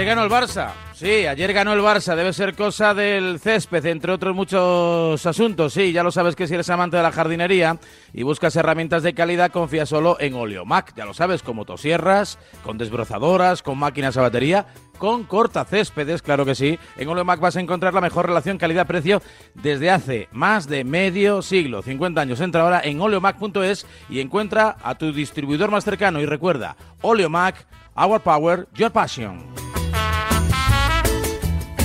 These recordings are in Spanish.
Ayer el Barça. Sí, ayer ganó el Barça. Debe ser cosa del césped, entre otros muchos asuntos. Sí, ya lo sabes que si eres amante de la jardinería y buscas herramientas de calidad, confía solo en Oleomac. Ya lo sabes, con motosierras, con desbrozadoras, con máquinas a batería, con cortacéspedes, claro que sí. En Oleomac vas a encontrar la mejor relación calidad-precio desde hace más de medio siglo. 50 años. Entra ahora en oleomac.es y encuentra a tu distribuidor más cercano. Y recuerda, Oleomac, Our Power, Your Passion.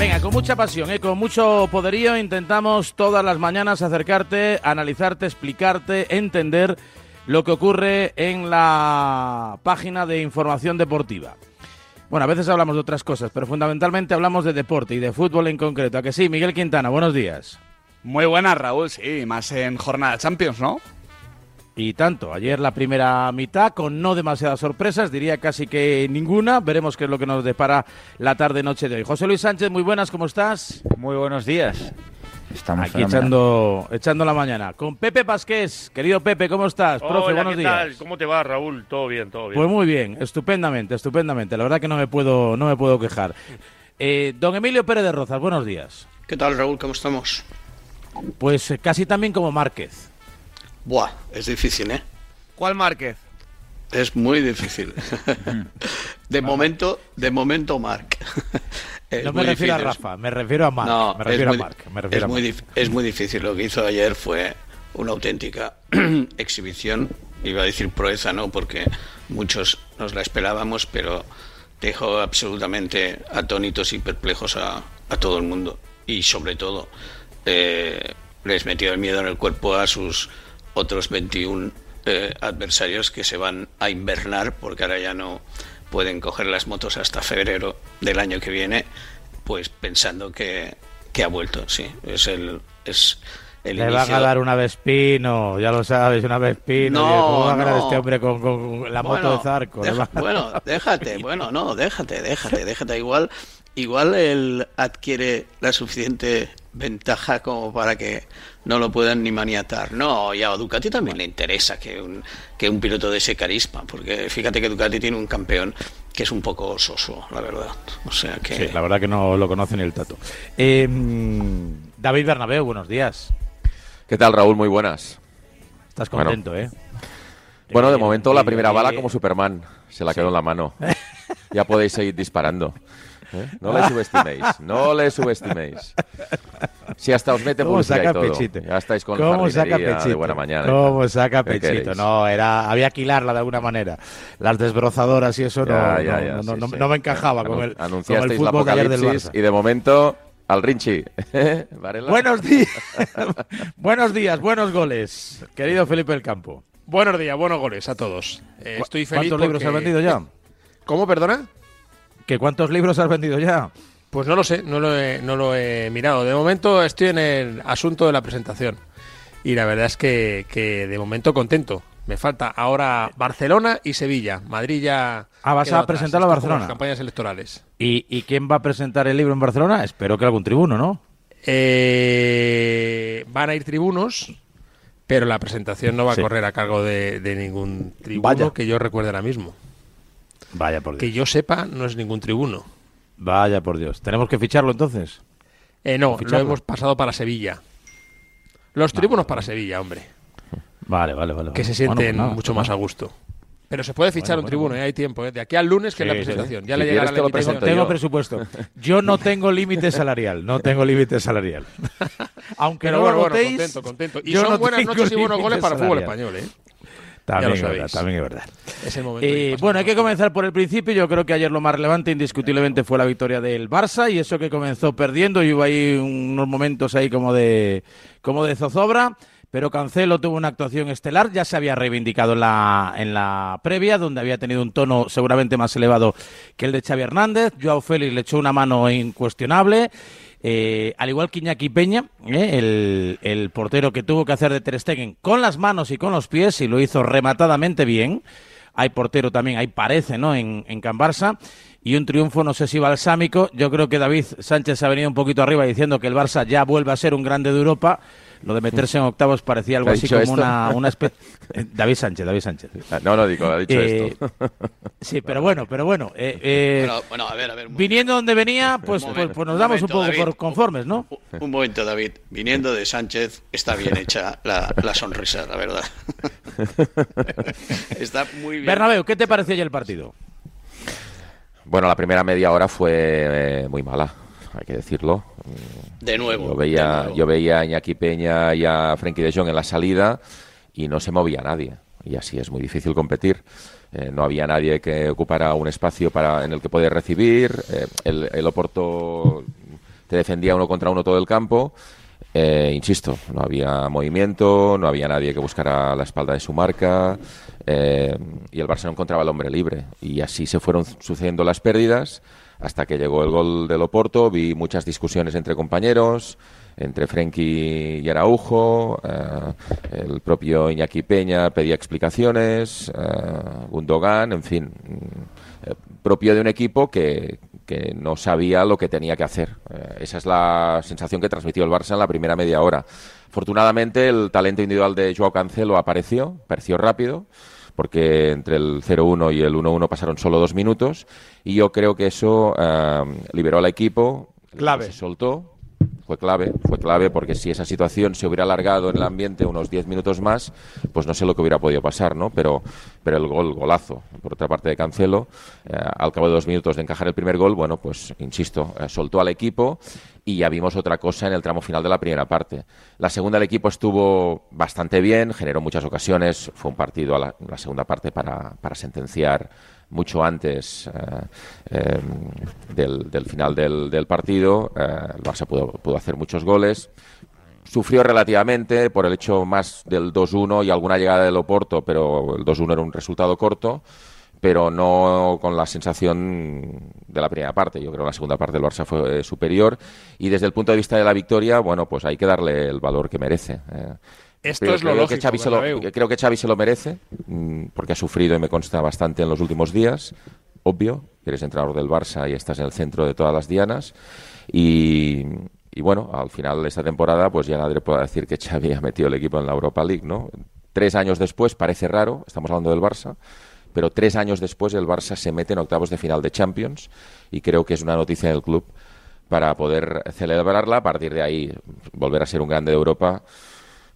Venga, con mucha pasión, ¿eh? con mucho poderío, intentamos todas las mañanas acercarte, analizarte, explicarte, entender lo que ocurre en la página de información deportiva. Bueno, a veces hablamos de otras cosas, pero fundamentalmente hablamos de deporte y de fútbol en concreto. ¿A que sí? Miguel Quintana, buenos días. Muy buenas, Raúl, sí, más en jornada Champions, ¿no? Y tanto, ayer la primera mitad con no demasiadas sorpresas, diría casi que ninguna. Veremos qué es lo que nos depara la tarde-noche de hoy. José Luis Sánchez, muy buenas, ¿cómo estás? Muy buenos días. Estamos aquí echando, echando la mañana. Con Pepe Pasqués, querido Pepe, ¿cómo estás? Profe, buenos días. ¿Cómo te va, Raúl? Todo bien, todo bien. Pues muy bien, estupendamente, estupendamente. La verdad que no me puedo, no me puedo quejar. Eh, don Emilio Pérez de Rozas, buenos días. ¿Qué tal, Raúl? ¿Cómo estamos? Pues eh, casi también como Márquez. Buah, es difícil, ¿eh? ¿Cuál Márquez? Es muy difícil. de momento, de momento, Marc. no me refiero a Rafa, me refiero a Marc. No, me refiero a Marc. es, muy es muy difícil. Lo que hizo ayer fue una auténtica exhibición. Iba a decir proeza, ¿no? Porque muchos nos la esperábamos, pero dejó absolutamente atónitos y perplejos a, a todo el mundo. Y sobre todo, eh, les metió el miedo en el cuerpo a sus otros 21 eh, adversarios que se van a invernar porque ahora ya no pueden coger las motos hasta febrero del año que viene, pues pensando que, ha vuelto, sí, es el... Es, el Le van a dar una Vespino, ya lo sabes, una Vespino. No, ¿Cómo va a ganar este hombre con, la moto de Zarco? bueno, déjate, bueno, no, déjate, déjate, déjate. Igual, igual él adquiere la suficiente ventaja como para que no lo puedan ni maniatar. No, y a Ducati también le interesa que un, que un piloto de ese carisma, porque fíjate que Ducati tiene un campeón que es un poco soso, la verdad. O sea que... Sí, la verdad que no lo conoce ni el tato. Eh, David Bernabeu, buenos días. ¿Qué tal, Raúl? Muy buenas. Estás contento, ¿eh? Bueno, de momento la primera bala como Superman. Se la quedó en la mano. Ya podéis seguir disparando. ¿Eh? No le subestiméis, no le subestiméis. Si hasta os mete y todo. Pechito? Ya estáis con ¿Cómo saca pechito? de buena mañana. ¿Cómo saca pechito? No, era, había que hilarla de alguna manera. Las desbrozadoras y eso no, no, me encajaba con el, Anunciasteis con el fútbol ayer del Barça. Y de momento al Rinchi. buenos días. buenos días, buenos goles. Querido Felipe del Campo. Buenos días, buenos goles a todos. Eh, estoy feliz ¿Cuántos libros has vendido ya? ¿Cómo, perdona? ¿Que cuántos libros has vendido ya? Pues no lo sé, no lo, he, no lo he mirado. De momento estoy en el asunto de la presentación. Y la verdad es que, de momento contento. Me falta ahora Barcelona y Sevilla. Madrid ya. Ah, vas a presentar a Barcelona. campañas electorales. ¿Y, quién va a presentar el libro en Barcelona? Espero que algún tribuno, ¿no? Eh, van a ir tribunos, pero la presentación no va a correr a cargo de, ningún tribuno que yo recuerde ahora mismo. Vaya por Dios. Que yo sepa, no es ningún tribuno. Vaya por Dios. ¿Tenemos que ficharlo entonces? Eh, no, lo hemos pasado para Sevilla. Los tribunos para Sevilla, hombre. Vale, vale, vale. Que se sienten pues mucho más a gusto. Pero se puede fichar un tribuno, ¿eh? hay tiempo. ¿eh? De aquí al lunes, que es la presentación. Ya le llegará la invitación. Tengo presupuesto. Yo no tengo límite salarial. No tengo límite salarial. Aunque no lo bueno, contento, contento. Y son buenas noches y buenos goles para el fútbol español, ¿eh? También es verdad, también es verdad. Eh, bueno, hay que comenzar por el principio. Yo creo que ayer lo más relevante, indiscutiblemente, fue la victoria del Barça y eso que comenzó perdiendo y hubo ahí unos momentos ahí como de, como de zozobra. Pero Cancelo tuvo una actuación estelar, ya se había reivindicado en la, en la previa, donde había tenido un tono seguramente más elevado que el de Xavi Hernández. Joao Félix le echó una mano incuestionable. Eh, al igual que Iñaki Peña, eh, el, portero que tuvo que hacer de Ter Stegen con las manos y con los pies y lo hizo rematadamente bien. Hay portero también, ahí parece, ¿no? En, en Can Barça. Y un triunfo, no sé si balsámico. Yo creo que David Sánchez ha venido un poquito arriba diciendo que el Barça ya vuelve a ser un grande de Europa. Lo de meterse en octavos parecía algo así como una, una especie... Eh, David Sánchez, David Sánchez. Ah, no, no digo, ha dicho esto. Sí, pero bueno, pero bueno. Eh, eh, bueno, a ver, a ver. Viniendo donde venía, pues, pues, pues, nos damos un, poco por conformes, ¿no? Un, momento, David. Viniendo de Sánchez, está bien hecha la, sonrisa, la verdad. está muy bien. Bernabéu, ¿qué te pareció ya el partido? Bueno, la primera media hora fue eh, muy mala, hay que decirlo. De nuevo. Yo veía, Yo veía a Iñaki Peña y a Frenkie de Jong en la salida y no se movía nadie. Y así es muy difícil competir. Eh, no había nadie que ocupara un espacio para, en el que poder recibir. Eh, el, el, Oporto te defendía uno contra uno todo el campo. Eh, insisto, no había movimiento, no había nadie que buscara la espalda de su marca y el Barça no encontraba el hombre libre. Y así se fueron sucediendo las pérdidas hasta que llegó el gol del Oporto. Vi muchas discusiones entre compañeros entre Frenkie y Araujo, eh, el propio Iñaki Peña pedía explicaciones, eh, Gundogan, en fin, eh, propio de un equipo que, que, no sabía lo que tenía que hacer. esa es la sensación que transmitió el Barça en la primera media hora. Afortunadamente, el talento individual de Joao Cancelo apareció, apareció rápido porque entre el 0-1 y el 1-1 pasaron solo dos minutos y yo creo que eso liberó al equipo, clave, se soltó fue clave, fue clave porque si esa situación se hubiera alargado en el ambiente unos 10 minutos más, pues no sé lo que hubiera podido pasar, ¿no? Pero, pero el gol, golazo, por otra parte de Cancelo, eh, al cabo de dos minutos de encajar el primer gol, bueno, pues insisto, eh, soltó al equipo y ya vimos otra cosa en el tramo final de la primera parte. La segunda el equipo estuvo bastante bien, generó muchas ocasiones, fue un partido a la, la segunda parte para, para sentenciar mucho antes eh, em, del, final del, partido. Eh, el Barça pudo, hacer muchos goles. Sufrió relativamente por el hecho más del 2-1 y alguna llegada del Oporto, pero el 2-1 era un resultado corto pero no con la sensación de la primera parte. Yo creo que la segunda parte del Barça fue eh, superior y desde el punto de vista de la victoria, bueno, pues hay que darle el valor que merece. Esto es lo lógico. Que Xavi se lo, creo que Xavi se lo merece, mm, porque ha sufrido y me consta bastante en los últimos días. Obvio, eres entrenador del Barça y estás en el centro de todas las dianas. Y, bueno, al final de esta temporada, pues ya nadie puede decir que Xavi ha metido el equipo en la Europa League, ¿no? Tres años después, parece raro, estamos hablando del Barça, pero tres años después el Barça se mete en octavos de final de Champions y creo que es una noticia del club para poder celebrarla. A partir de ahí, volver a ser un grande de Europa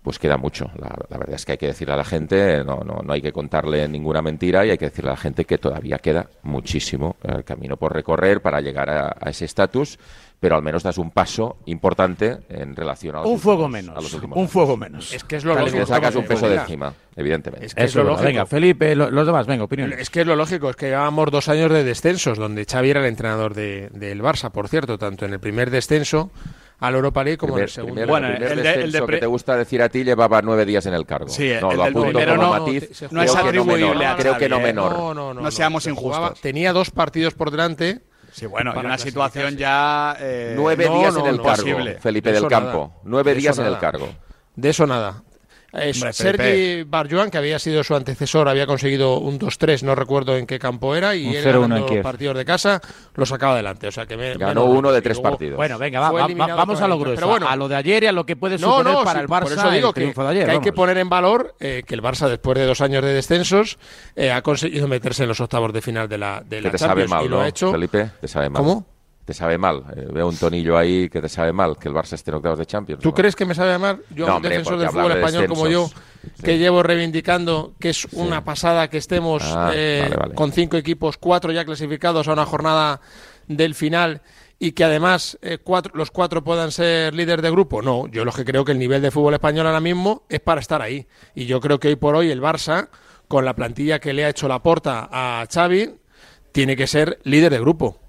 pues queda mucho. La, verdad es que hay que decirle a la gente, no, no, no hay que contarle ninguna mentira y hay que decirle a la gente que todavía queda muchísimo el camino por recorrer para llegar a, ese estatus, pero al menos das un paso importante en relación a los Un fuego menos. un fuego menos. Es que es lo lógico. sacas un peso de encima, evidentemente. Es que es, lo lógico. Venga, Felipe, los demás, venga, opinión. Es que es lo lógico, es que llevábamos dos años de descensos, donde Xavi era el entrenador de, del Barça, por cierto, tanto en el primer descenso al Europa League como en el segundo. bueno, el, de, que te gusta decir a ti llevaba nueve días en el cargo. Sí, no, lo apunto como no, matiz. No, es atribuible a Creo que no menor. No, no, no. No seamos injustos. tenía dos partidos por delante. Sí, bueno, y una situación ya... Eh, nueve días en el cargo, Felipe del Campo. Nueve días en el cargo. De eso nada. Sergi Barjuan, que había sido su antecesor, había conseguido un 2-3, no recuerdo en qué campo era, y él ganando los partidos de casa lo sacaba adelante. O sea que Ganó uno de tres partidos. Bueno, venga, vamos a lo grueso, Pero bueno, a lo de ayer y a lo que puede suponer para el Barça por eso digo que, de ayer. hay que poner en valor eh, que el Barça, después de dos años de descensos, eh, ha conseguido meterse en los octavos de final de la, de la te Champions. Sabe mal, y lo ha hecho... Felipe, te sabe mal. ¿Cómo? Te sabe mal. Eh, veo un tonillo ahí que te sabe mal que el Barça esté en octavos de Champions. ¿Tú crees que me sabe mal? Yo, un defensor del fútbol español como yo, que llevo reivindicando que es una pasada que estemos ah, eh, con cinco equipos, cuatro ya clasificados a una jornada del final y que además eh, cuatro, los cuatro puedan ser líderes de grupo. No, yo lo que creo que el nivel de fútbol español ahora mismo es para estar ahí. Y yo creo que hoy por hoy el Barça, con la plantilla que le ha hecho la porta a Xavi, tiene que ser líder de grupo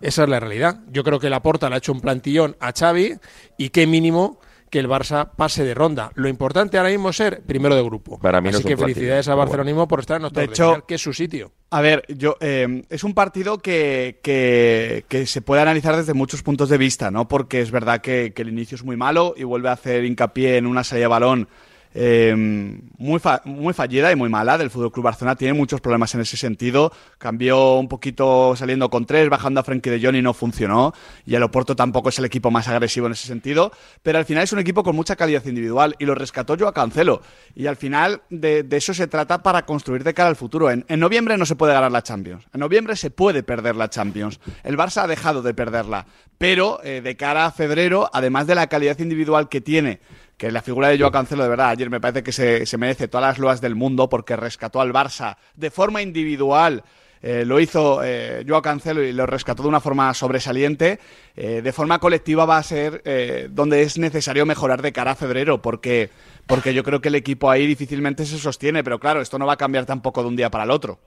esa es la realidad. Yo creo que Laporta le ha hecho un plantillón a Xavi y qué mínimo que el Barça pase de ronda. Lo importante ahora mismo es ser primero de grupo. Para mí Así que felicidades al barcelonismo por estar en de hecho, que es su sitio. A ver, yo eh, es un partido que, que, se puede analizar desde muchos puntos de vista, ¿no? Porque es verdad que, que, el inicio es muy malo y vuelve a hacer hincapié en una salida de balón eh, muy, muy fallida y muy mala del Fútbol Club Barcelona. Tiene muchos problemas en ese sentido. Cambió un poquito saliendo con tres, bajando a Frenkie de Jong y no funcionó. Y el Oporto tampoco es el equipo más agresivo en ese sentido. Pero al final es un equipo con mucha calidad individual y lo rescató yo a Cancelo. Y al final de, eso se trata para construir de cara al futuro. En, en noviembre no se puede ganar la Champions. En noviembre se puede perder la Champions. El Barça ha dejado de perderla. Pero eh, de cara a febrero, además de la calidad individual que tiene que la figura de Joao Cancelo, de verdad, ayer me parece que se, merece todas las loas del mundo porque rescató al Barça de forma individual. Eh, lo hizo eh, Joao Cancelo y lo rescató de una forma sobresaliente. Eh, de forma colectiva va a ser donde es necesario mejorar de cara a febrero, porque, porque yo creo que el equipo ahí difícilmente se sostiene. Pero claro, esto no va a cambiar tampoco de un día para el otro.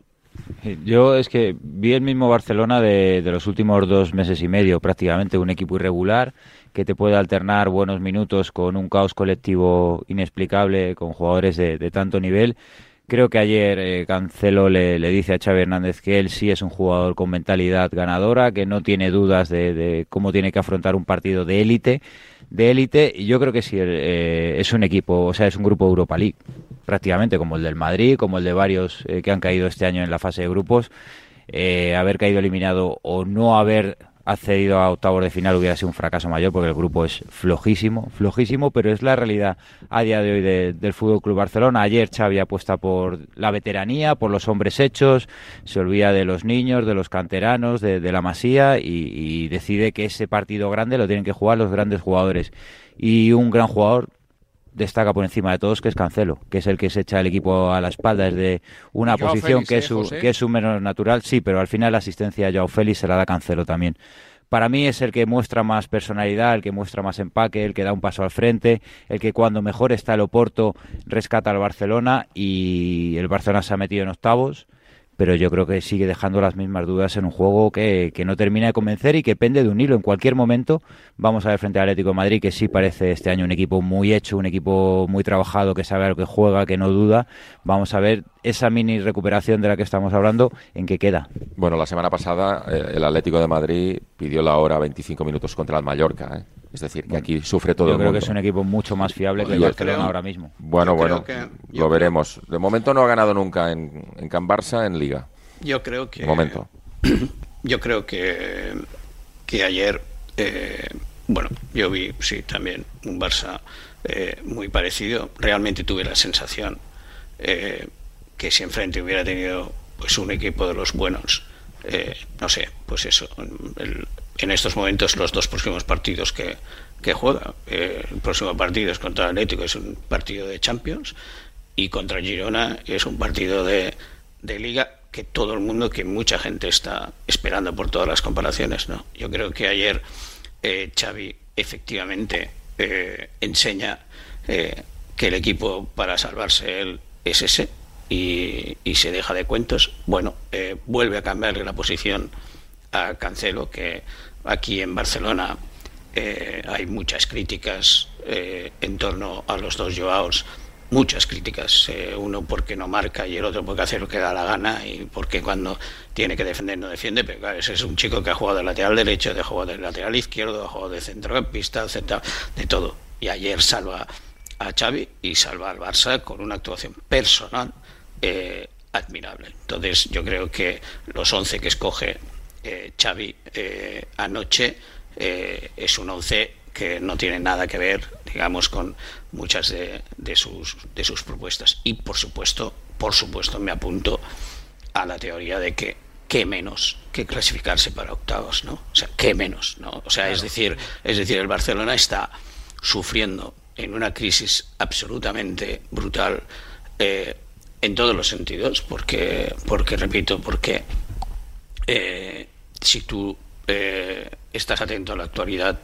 Yo es que vi el mismo Barcelona de, de los últimos dos meses y medio, prácticamente un equipo irregular que te puede alternar buenos minutos con un caos colectivo inexplicable, con jugadores de, tanto nivel. Creo que ayer eh, Cancelo le, dice a Xavi Hernández que él sí es un jugador con mentalidad ganadora, que no tiene dudas de, cómo tiene que afrontar un partido de élite, de élite, y yo creo que sí eh, es un equipo, o sea, es un grupo Europa League, prácticamente como el del Madrid, como el de varios eh, que han caído este año en la fase de grupos. haber caído eliminado o no haber accedido a octavos de final hubiera sido un fracaso mayor porque el grupo es flojísimo, flojísimo, pero es la realidad a día de hoy del Fútbol Club Barcelona. Ayer Xavi apuesta por la veteranía, por los hombres hechos, se olvida de los niños, de los canteranos, de, la masía y decide que ese partido grande lo tienen que jugar los grandes jugadores. Y un gran jugador destaca por encima de todos que es Cancelo, que es el que se echa el equipo a la espalda desde una posición que, es su, que es su menos natural, sí, pero al final la asistencia a Joao Félix se la da Cancelo también. Para mí es el que muestra más personalidad, el que muestra más empaque, el que da un paso al frente, el que cuando mejor está el Oporto rescata al Barcelona y el Barcelona se ha metido en octavos pero yo creo que sigue dejando las mismas dudas en un juego que, no termina de convencer y que pende de un hilo. En cualquier momento vamos a ver frente al Atlético de Madrid, que sí parece este año un equipo muy hecho, un equipo muy trabajado, que sabe a lo que juega, que no duda. Vamos a ver esa mini recuperación de la que estamos hablando, ¿en qué queda? Bueno, la semana pasada eh, el Atlético de Madrid pidió la hora 25 minutos contra el Mallorca. ¿eh? Es decir, que aquí sufre todo yo el mundo. creo que es un equipo mucho más fiable que el Barcelona ahora mismo. Bueno, bueno, lo veremos. De momento no ha ganado nunca en, en Can Barça en Liga. Yo creo que... momento. Yo creo que, que ayer, eh, bueno, yo vi, sí, también un Barça eh, muy parecido. Realmente tuve la sensación eh, que si enfrente hubiera tenido pues un equipo de los buenos, no sé, pues eso, el, en estos momentos los dos próximos partidos que, juega. Eh, el próximo partido es contra Atlético, es un partido de Champions, y contra Girona es un partido de, Liga que todo el mundo, que mucha gente está esperando por todas las comparaciones. ¿no? Yo creo que ayer eh, Xavi efectivamente eh, enseña eh, que el equipo para salvarse él es ese y, y se deja de cuentos. Bueno, vuelve a cambiarle la posición a Cancelo, que aquí en Barcelona eh, hay muchas críticas eh, en torno a los dos Joaos, muchas críticas, eh, uno porque no marca y el otro porque hace lo que da la gana y porque cuando tiene que defender no defiende, pero claro, ese es un chico que ha jugado de lateral derecho, de jugado de lateral izquierdo, ha jugado de centrocampista, de todo. Y ayer salva a Xavi y salva al Barça con una actuación personal admirable. Entonces yo creo que los 11 que escoge eh, Xavi eh, anoche eh, es un once que no tiene nada que ver, digamos, con muchas de, sus, de sus propuestas. Y por supuesto, por supuesto, me apunto a la teoría de que qué menos que clasificarse para octavos, ¿no? O sea, qué menos, ¿no? O sea, es decir, es decir, el Barcelona está sufriendo en una crisis absolutamente brutal en todos los sentidos, porque, porque repito, porque eh, si tú eh, estás atento a la actualidad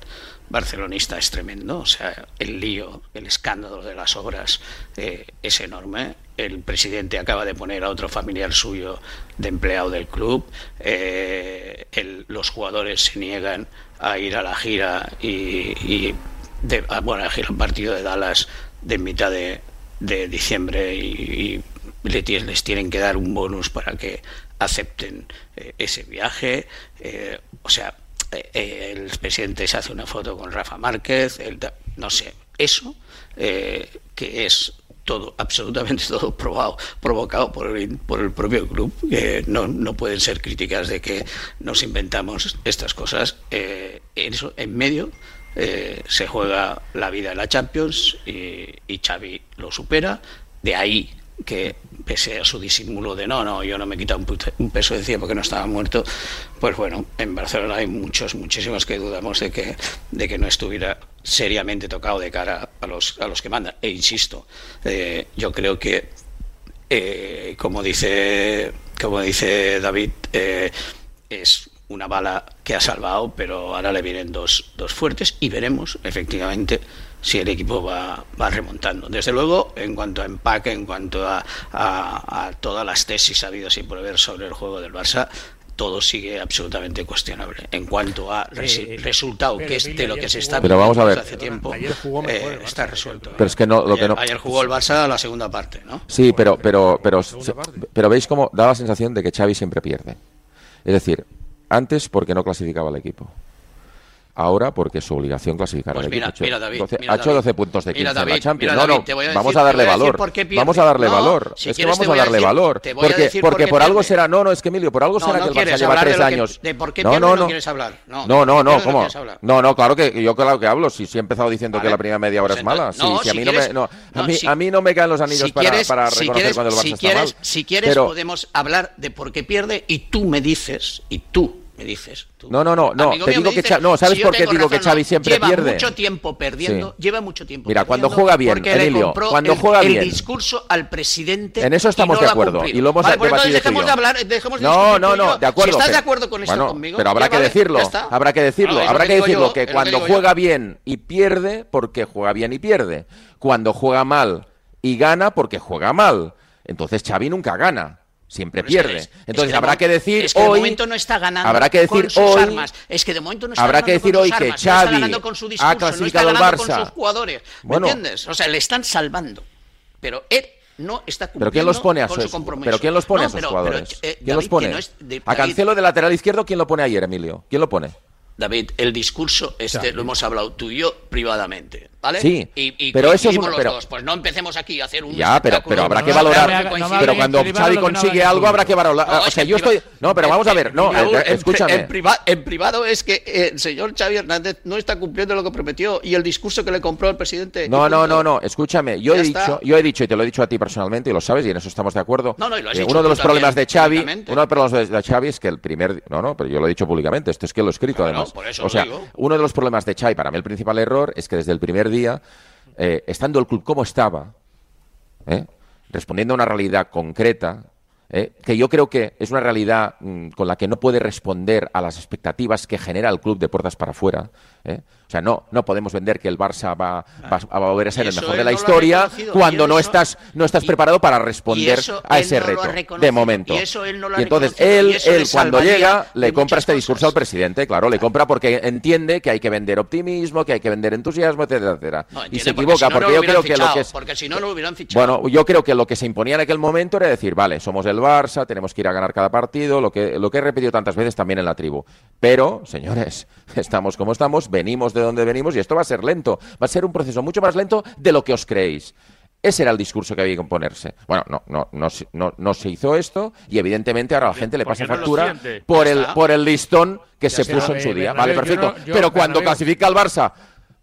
barcelonista es tremendo, o sea, el lío, el escándalo de las obras eh, es enorme. El presidente acaba de poner a otro familiar suyo de empleado del club. Eh, los jugadores se niegan a ir a la gira y, bueno, a gira partido de Dallas de mitad de, diciembre y les tienen que dar un bonus para que acepten eh, ese viaje. Eh, o sea, eh, el presidente se hace una foto con Rafa Márquez, no sé, eso que es todo, absolutamente todo probado, provocado por el, por el propio club, no, no pueden ser críticas de que nos inventamos estas cosas. En, eso, en medio se juega la vida en la Champions y, y Xavi lo supera. De ahí que pese a su disimulo de no, no, yo no me he quitado un peso de encima porque no estaba muerto, pues bueno, en Barcelona hay muchos, muchísimos que dudamos de que, de que no estuviera seriamente tocado de cara a los, a los que mandan. E insisto, eh, yo creo que, eh, como, dice, como dice David, eh, es una bala que ha salvado, pero ahora le vienen dos, dos fuertes y veremos, efectivamente, si el equipo va, va remontando. Desde luego, en cuanto a empaque, en cuanto a, a, todas las tesis habidas y por ver sobre el juego del Barça, todo sigue absolutamente cuestionable. En cuanto a eh, resultado, que es de lo que se está pero vamos a ver. hace tiempo, eh, está resuelto. Pero es que no, lo ayer, que no... ayer jugó el Barça la segunda parte, ¿no? Sí, pero, pero, pero, pero veis cómo da la sensación de que Xavi siempre pierde. Es decir, antes porque no clasificaba el equipo ahora porque es su obligación clasificar pues al mira, equipo. Mira, David, 12, mira, ha hecho 12 puntos de 15 mira, David, en la Champions. No, no, decir, vamos a darle valor. Vamos a darle no, valor. Si es que vamos a darle decir, valor. Porque, porque por algo será. No, no, es que Emilio, por algo no, será no que el Barça lleva tres de años. Que, de por qué no, no, no, no. quieres hablar. No, no, no, no, ¿cómo? No, no, claro que yo claro que hablo. Si, si he empezado diciendo que la primera media hora pues es mala. entonces, no, si, a mí no me, no, a, mí, no me caen los anillos para, reconocer cuando el Barça está mal. Si quieres, podemos hablar de por qué pierde y tú me dices, y tú me dices. Tú, no, no, no, no. amigo Te digo que dices, no, ¿sabes si por qué digo que razón, Xavi no, siempre lleva pierde? mucho tiempo perdiendo, Sí. lleva mucho tiempo Mira, cuando juega bien, Emilio, cuando el, juega el bien. discurso al presidente En eso estamos no de acuerdo, y lo hemos vale, pues debatido entonces dejemos de hablar, dejemos de No, no, no, yo. de acuerdo. Si estás de pero- acuerdo con esto bueno, conmigo, pero habrá que vale, decirlo, habrá que decirlo, habrá que que decirlo que cuando juega bien y pierde, porque juega bien y pierde. Cuando juega mal y gana, porque juega mal. Entonces Xavi nunca gana. Siempre Pero es que pierde. es- es Entonces que habrá que decir es que de hoy. momento no está ganando habrá que decir con sus hoy. armas. Es que de momento no está habrá que decir con hoy sus que armas, no está Xavi ganando con su ha discurso, no está clasificado al ganando Barça. con sus jugadores. ¿Me Bueno. entiendes? O sea, le están salvando. Pero él no está cumpliendo ¿Pero quién los pone a con su compromiso. ¿pero quién los pone No, a sus pero- jugadores? pero, eh, ¿Quién los pone? que no es de- a Cancelo de lateral izquierdo, ¿quién lo pone ayer, Emilio? ¿Quién lo pone? David, el discurso este lo hemos hablado tú y yo privadamente, ¿vale? Sí, y, y pero eso es coincidimos una- los pero- dos. Pues no empecemos aquí a hacer un Ya, pero, pero habrá que No, no me valorar. no pero cuando Xavi consigue algo, habrá que valorar. No, o sea, yo estoy. No, pero en- vamos a ver. No, eh, en- escúchame. En, priva- en privado es que eh, el señor Xavi Hernández no está cumpliendo lo que prometió y el discurso que le compró el presidente. No, no, no, no, escúchame, yo Ya he está. dicho, yo he dicho y te lo he dicho a ti personalmente y lo sabes y en eso estamos de acuerdo. No, no, y lo has Eh, dicho uno de los problemas de Xavi, uno de los problemas de Xavi es que el primer, no, no, pero yo lo he dicho públicamente, esto es que lo he escrito además. por eso o sea, uno de los problemas de Xavi, para mí el principal error es que desde el primer día, eh, estando el club como estaba, ¿eh? respondiendo a una realidad concreta, ¿eh? que yo creo que es una realidad mm, con la que no puede responder a las expectativas que genera el club de puertas para afuera. ¿Eh? O sea, no, no podemos vender que el Barça va, va, va a volver a ser el mejor de la no historia cuando no eso- estás, no estás y- preparado para responder a ese no reto, de momento. y eso él no lo ha entonces, él, y él cuando llega, le compra este discurso cosas. al presidente, claro, le compra porque entiende que hay que vender optimismo, que hay que vender entusiasmo, etcétera, etcétera. Y se porque equivoca, si porque yo creo que lo que es... Porque si no lo hubieran fichado. Bueno, yo creo que lo que se imponía en aquel momento era decir, vale, somos el Barça, tenemos que ir a ganar cada partido, lo que, lo que he repetido tantas veces también en la tribu. Pero, señores, estamos como estamos, venimos de donde venimos y esto va a ser lento. Va a ser un proceso mucho más lento de lo que os creéis. Ese era el discurso que había que imponerse. Bueno, no, no, no, se- no, no se hizo esto y evidentemente ahora a la gente le pasa no factura por el, por el listón que se puso en su día. Vale, perfecto. Pero cuando clasifica el Barça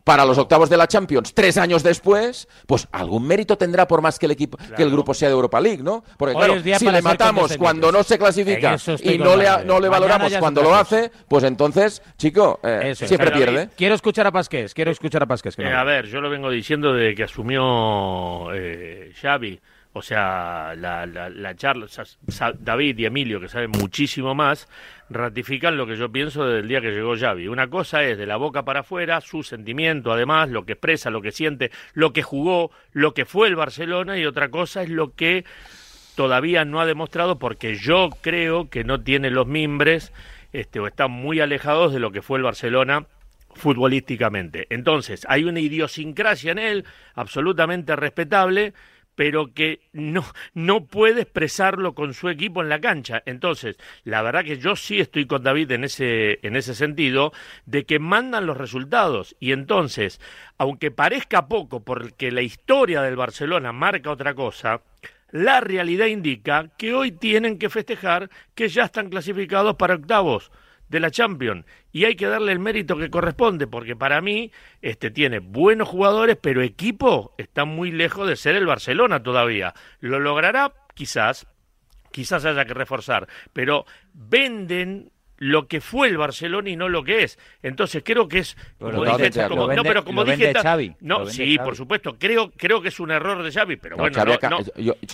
para los octavos de la Champions tres años después, pues algún mérito tendrá por más que el equipo, que el grupo sea de Europa League, ¿no? Porque Hoy claro, si le matamos cuando no se clasifica y no le, no valoramos cuando lo hace, pues entonces, chico, eh, es. siempre Pero, pierde. Quiero escuchar a Pasqués, quiero escuchar a Pasqués. Eh, a ver, yo lo vengo diciendo de que asumió eh, Xavi, o sea, la, la, la charla, o sea, David y Emilio, que saben muchísimo más, ratifican lo que yo pienso desde el día que llegó Xavi. Una cosa es de la boca para afuera, su sentimiento, además, lo que expresa, lo que siente, lo que jugó, lo que fue el Barcelona, y otra cosa es lo que todavía no ha demostrado porque yo creo que no tiene los mimbres este, o están muy alejados de lo que fue el Barcelona futbolísticamente. Entonces, hay una idiosincrasia en él absolutamente respetable, pero que no, no puede expresarlo con su equipo en la cancha. Entonces, la verdad que yo sí estoy con David en ese, en ese sentido, de que mandan los resultados. Y entonces, aunque parezca poco, porque la historia del Barcelona marca otra cosa, la realidad indica que hoy tienen que festejar que ya están clasificados para octavos de la Champions. Y hay que darle el mérito que corresponde porque para mí este tiene buenos jugadores pero equipo está muy lejos de ser el Barcelona todavía. Lo logrará quizás quizás haya que reforzar pero venden lo que fue el Barcelona y no lo que es. Entonces creo que es como no, pero como dije, no, sí, por supuesto, creo creo que es un error de Xavi, pero bueno,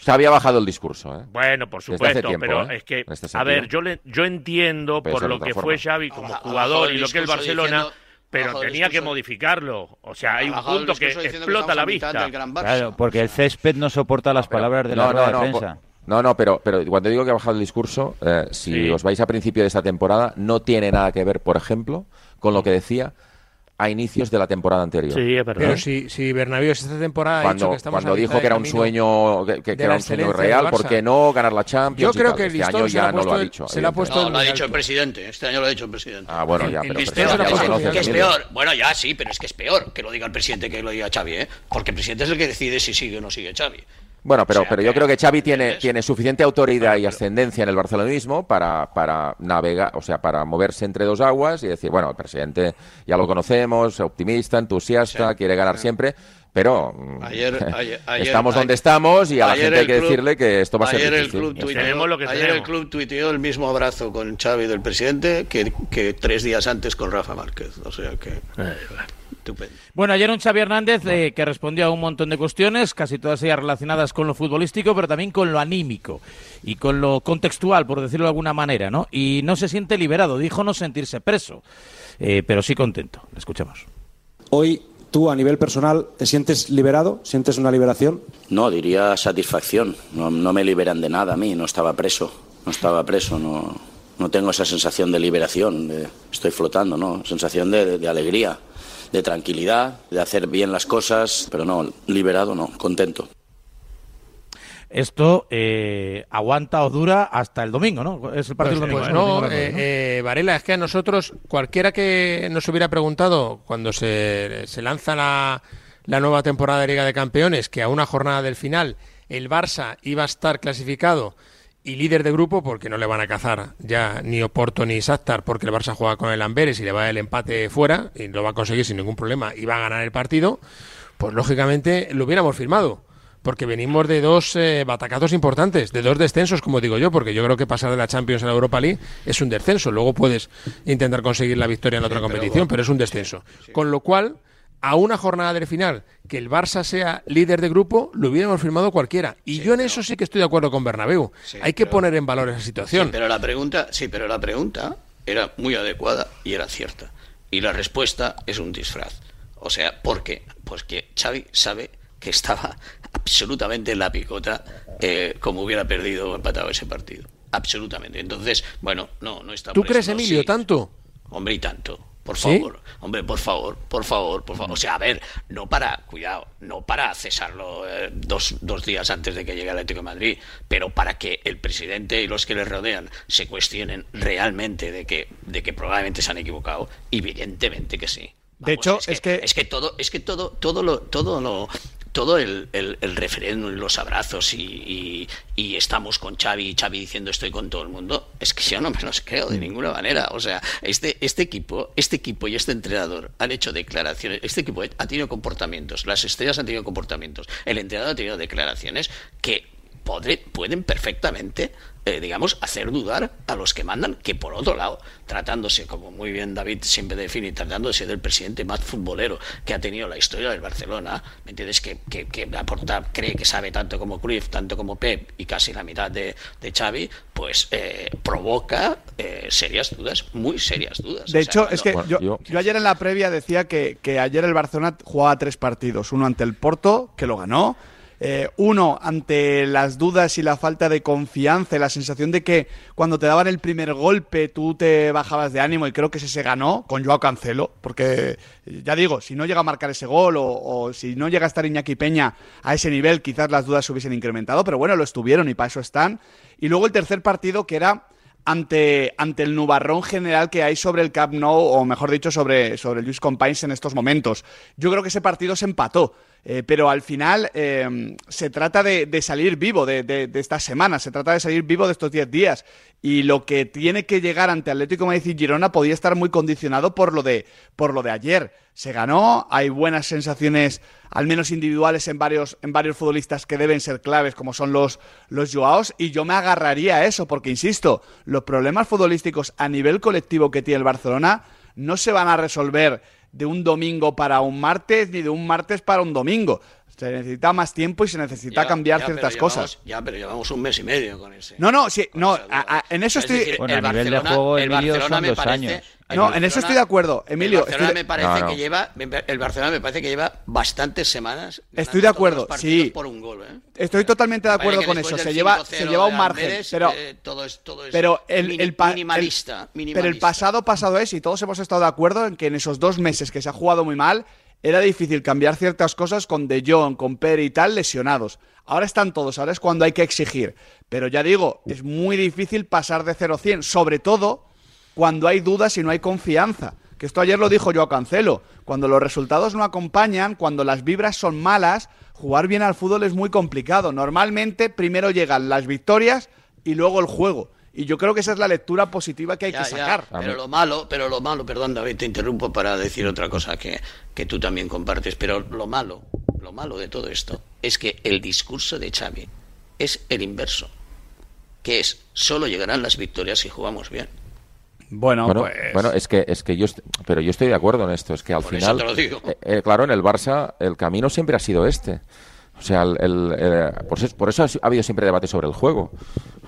Xavi, ha bajado el discurso, ¿eh? Bueno, por supuesto, pero ¿eh? es que este a ver, yo le, yo entiendo por lo que fue Xavi como jugador y lo que es el Barcelona pero tenía que modificarlo. O sea, hay un punto que explota la vista. Claro, porque el césped no soporta las palabras de la rueda de prensa. No, no, pero, pero cuando digo que ha bajado el discurso, eh, si os vais a principio de esta temporada, no tiene nada que ver, por ejemplo, con lo que decía a inicios de la temporada anterior. Sí, es verdad. Pero si, si Bernabéu esta temporada cuando, ha dicho que estamos cuando dijo que era un sueño que, era un sueño real, ¿por qué no ganar la Champions? Yo creo que este año ya no lo ha dicho. Se ha puesto no, lo ha dicho el presidente. Este año lo ha dicho el presidente. Ah, bueno, ya, pero, que es peor. Bueno, ya sí, pero es que es peor que lo diga el presidente que lo diga Xavi, ¿eh? Porque el presidente es el que decide si sigue o no sigue Xavi. Bueno, pero, pero yo creo que Xavi tiene, tiene suficiente autoridad y ascendencia en el barcelonismo para, para navegar, o sea, para moverse entre dos aguas y decir, bueno, el presidente ya lo conocemos, optimista, entusiasta, quiere ganar siempre, pero mm, estamos donde estamos y a la gente hay que decirle que esto va a ser ayer difícil. El club ayer el club tuiteó el mismo abrazo con Xavi del presidente que, que tres días antes con Rafa Márquez. O sea que... Bueno, ayer un Xavi Hernández eh, que respondió a un montón de cuestiones, casi todas ellas relacionadas con lo futbolístico, pero también con lo anímico y con lo contextual, por decirlo de alguna manera, ¿no? Y no se siente liberado, dijo no sentirse preso, eh, pero sí contento. Le escuchamos. Hoy tú a nivel personal te sientes liberado, sientes una liberación. No, diría satisfacción. No, me liberan de nada a mí, no estaba preso, no estaba preso, no, no tengo esa sensación de liberación, estoy flotando, ¿no? Sensación de alegría de tranquilidad, de hacer bien las cosas, pero no, liberado no, contento. Esto eh, aguanta o dura hasta el domingo, ¿no? Es el partido pues, domingo. Pues no, eh, Varela, es que a nosotros, cualquiera que nos hubiera preguntado cuando se, se lanza la, la nueva temporada de Liga de Campeones, que a una jornada del final el Barça iba a estar clasificado y líder de grupo porque no le van a cazar ya ni Oporto ni Shakhtar porque el Barça juega con el Amberes y le va el empate fuera y lo va a conseguir sin ningún problema y va a ganar el partido, pues lógicamente lo hubiéramos firmado. Porque venimos de dos eh, batacazos importantes, de dos descensos, como digo yo, porque yo creo que pasar de la Champions a la Europa League es un descenso. Luego puedes intentar conseguir la victoria en otra competición, pero, es un descenso. Con lo cual, a una jornada del final que el Barça sea líder de grupo, lo hubiéramos firmado cualquiera. Y yo en eso sí que estoy de acuerdo con Bernabéu. Hay que poner en valor esa situación. pero la pregunta, sí, pero la pregunta era muy adecuada y era cierta. Y la respuesta es un disfraz. O sea, ¿por qué? Pues que Xavi sabe que estaba absolutamente en la picota eh, como hubiera perdido o empatado ese partido. Absolutamente. Entonces, bueno, no, no está. ¿Tú crees, Emilio, tanto? Hombre, y tanto. Por favor, hombre, por favor, por favor, por favor. O sea, a ver, no para, cuidado, no para cesarlo eh, dos, dos días antes de que llegue el Atlético de Madrid, pero para que el presidente y los que le rodean se cuestionen realmente de que, de que probablemente se han equivocado. Evidentemente que sí. de hecho, es, que, es que todo, es que todo, todo lo, todo lo, todo el, el, el referéndum, los abrazos y, y, estamos con Xavi y Xavi diciendo estoy con todo el mundo, es que yo no me los creo de mm. ninguna manera. O sea, este, este equipo, este equipo y este entrenador han hecho declaraciones, este equipo ha tenido comportamientos, las estrellas han tenido comportamientos, el entrenador ha tenido declaraciones que pueden perfectamente eh, digamos, hacer dudar a los que mandan, que por otro lado, tratándose, como muy bien David siempre define, tratándose del presidente más futbolero que ha tenido la historia del Barcelona, ¿me entiendes? Que, que, que aporta, cree que sabe tanto como Cruyff, tanto como Pep y casi la mitad de, de Xavi, pues eh, provoca eh, serias dudas, muy serias dudas. De hecho, es que yo, yo, ayer en la previa decía que, que ayer el Barcelona jugaba tres partidos, uno ante el Porto, que lo ganó, Eh, uno, ante las dudas y la falta de confianza, la sensación de que cuando te daban el primer golpe tú te bajabas de ánimo y creo que ese se ganó con Joao Cancelo, porque ya digo, si no llega a marcar ese gol o, si no llega a estar Iñaki Peña a ese nivel, quizás las dudas se hubiesen incrementado, pero bueno, lo estuvieron y para eso están. Y luego el tercer partido que era ante, ante el nubarrón general que hay sobre el Camp Nou, o mejor dicho, sobre, sobre el Luis Companys en estos momentos. Yo creo que ese partido se empató. Eh, pero al final eh, se trata de, salir vivo de, de, estas semanas, se trata de salir vivo de estos 10 días. Y lo que tiene que llegar ante Atlético Madrid y Girona podía estar muy condicionado por lo de, por lo de ayer. Se ganó, hay buenas sensaciones, al menos individuales, en varios, en varios futbolistas que deben ser claves, como son los, los Joaos, y yo me agarraría a eso, porque insisto, los problemas futbolísticos a nivel colectivo que tiene el Barcelona no se van a resolver de un domingo para un martes ni de un martes para un domingo. Se necesita más tiempo y se necesita cambiar ciertas cosas. Ya, pero llevamos un mes y medio con ese. No, no, sí, no, en eso estoy. bueno, a nivel de juego, Emilio, son dos años. No, en eso estoy de acuerdo, Emilio. El Barcelona me parece que lleva, el Barcelona me parece que lleva bastantes semanas. Estoy de acuerdo, sí. Por un gol, ¿eh? Estoy totalmente de acuerdo con eso. Se lleva, se lleva un margen, pero, eh, todo es, todo es pero el, el, minimalista, Pero el pasado pasado es y todos hemos estado de acuerdo en que en esos dos meses que se ha jugado muy mal era difícil cambiar ciertas cosas con De Jong, con Pere y tal lesionados. Ahora están todos, ahora es cuando hay que exigir. Pero ya digo, es muy difícil pasar de 0 a 100, sobre todo cuando hay dudas y no hay confianza. Que esto ayer lo dijo yo a Cancelo. Cuando los resultados no acompañan, cuando las vibras son malas, jugar bien al fútbol es muy complicado. Normalmente primero llegan las victorias y luego el juego. Y yo creo que esa es la lectura positiva que hay que sacar. Pero lo malo, pero lo malo, perdón David, te interrumpo para decir otra cosa que, que tú también compartes, pero lo malo, lo malo de todo esto es que el discurso de Xavi es el inverso, que es solo llegarán las victorias si jugamos bien. Bueno, bueno, pues... bueno, es que es que yo pero yo estoy de acuerdo en esto, es que al final eh, eh, claro, en el Barça el camino siempre ha sido este. O sea, el, eh, por, eso, ha habido siempre debate sobre el juego.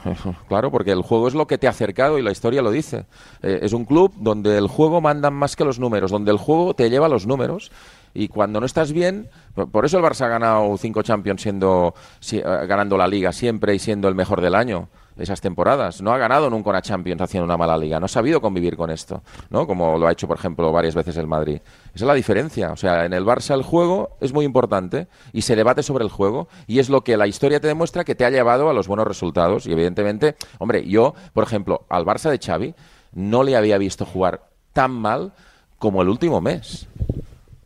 Claro, porque el juego es lo que te ha acercado y la historia lo dice. Eh, es un club donde el juego manda más que los números, donde el juego te lleva los números. Y cuando no estás bien, por eso el Barça ha ganado cinco Champions siendo, ganando la liga siempre y siendo el mejor del año esas temporadas. No ha ganado nunca una Champions haciendo una mala liga. No ha sabido convivir con esto, ¿no? Como lo ha hecho, por ejemplo, varias veces el Madrid. Esa es la diferencia. O sea, en el Barça el juego es muy importante y se debate sobre el juego y es lo que la historia te demuestra que te ha llevado a los buenos resultados. Y evidentemente, hombre, yo, por ejemplo, al Barça de Xavi no le había visto jugar tan mal como el último mes.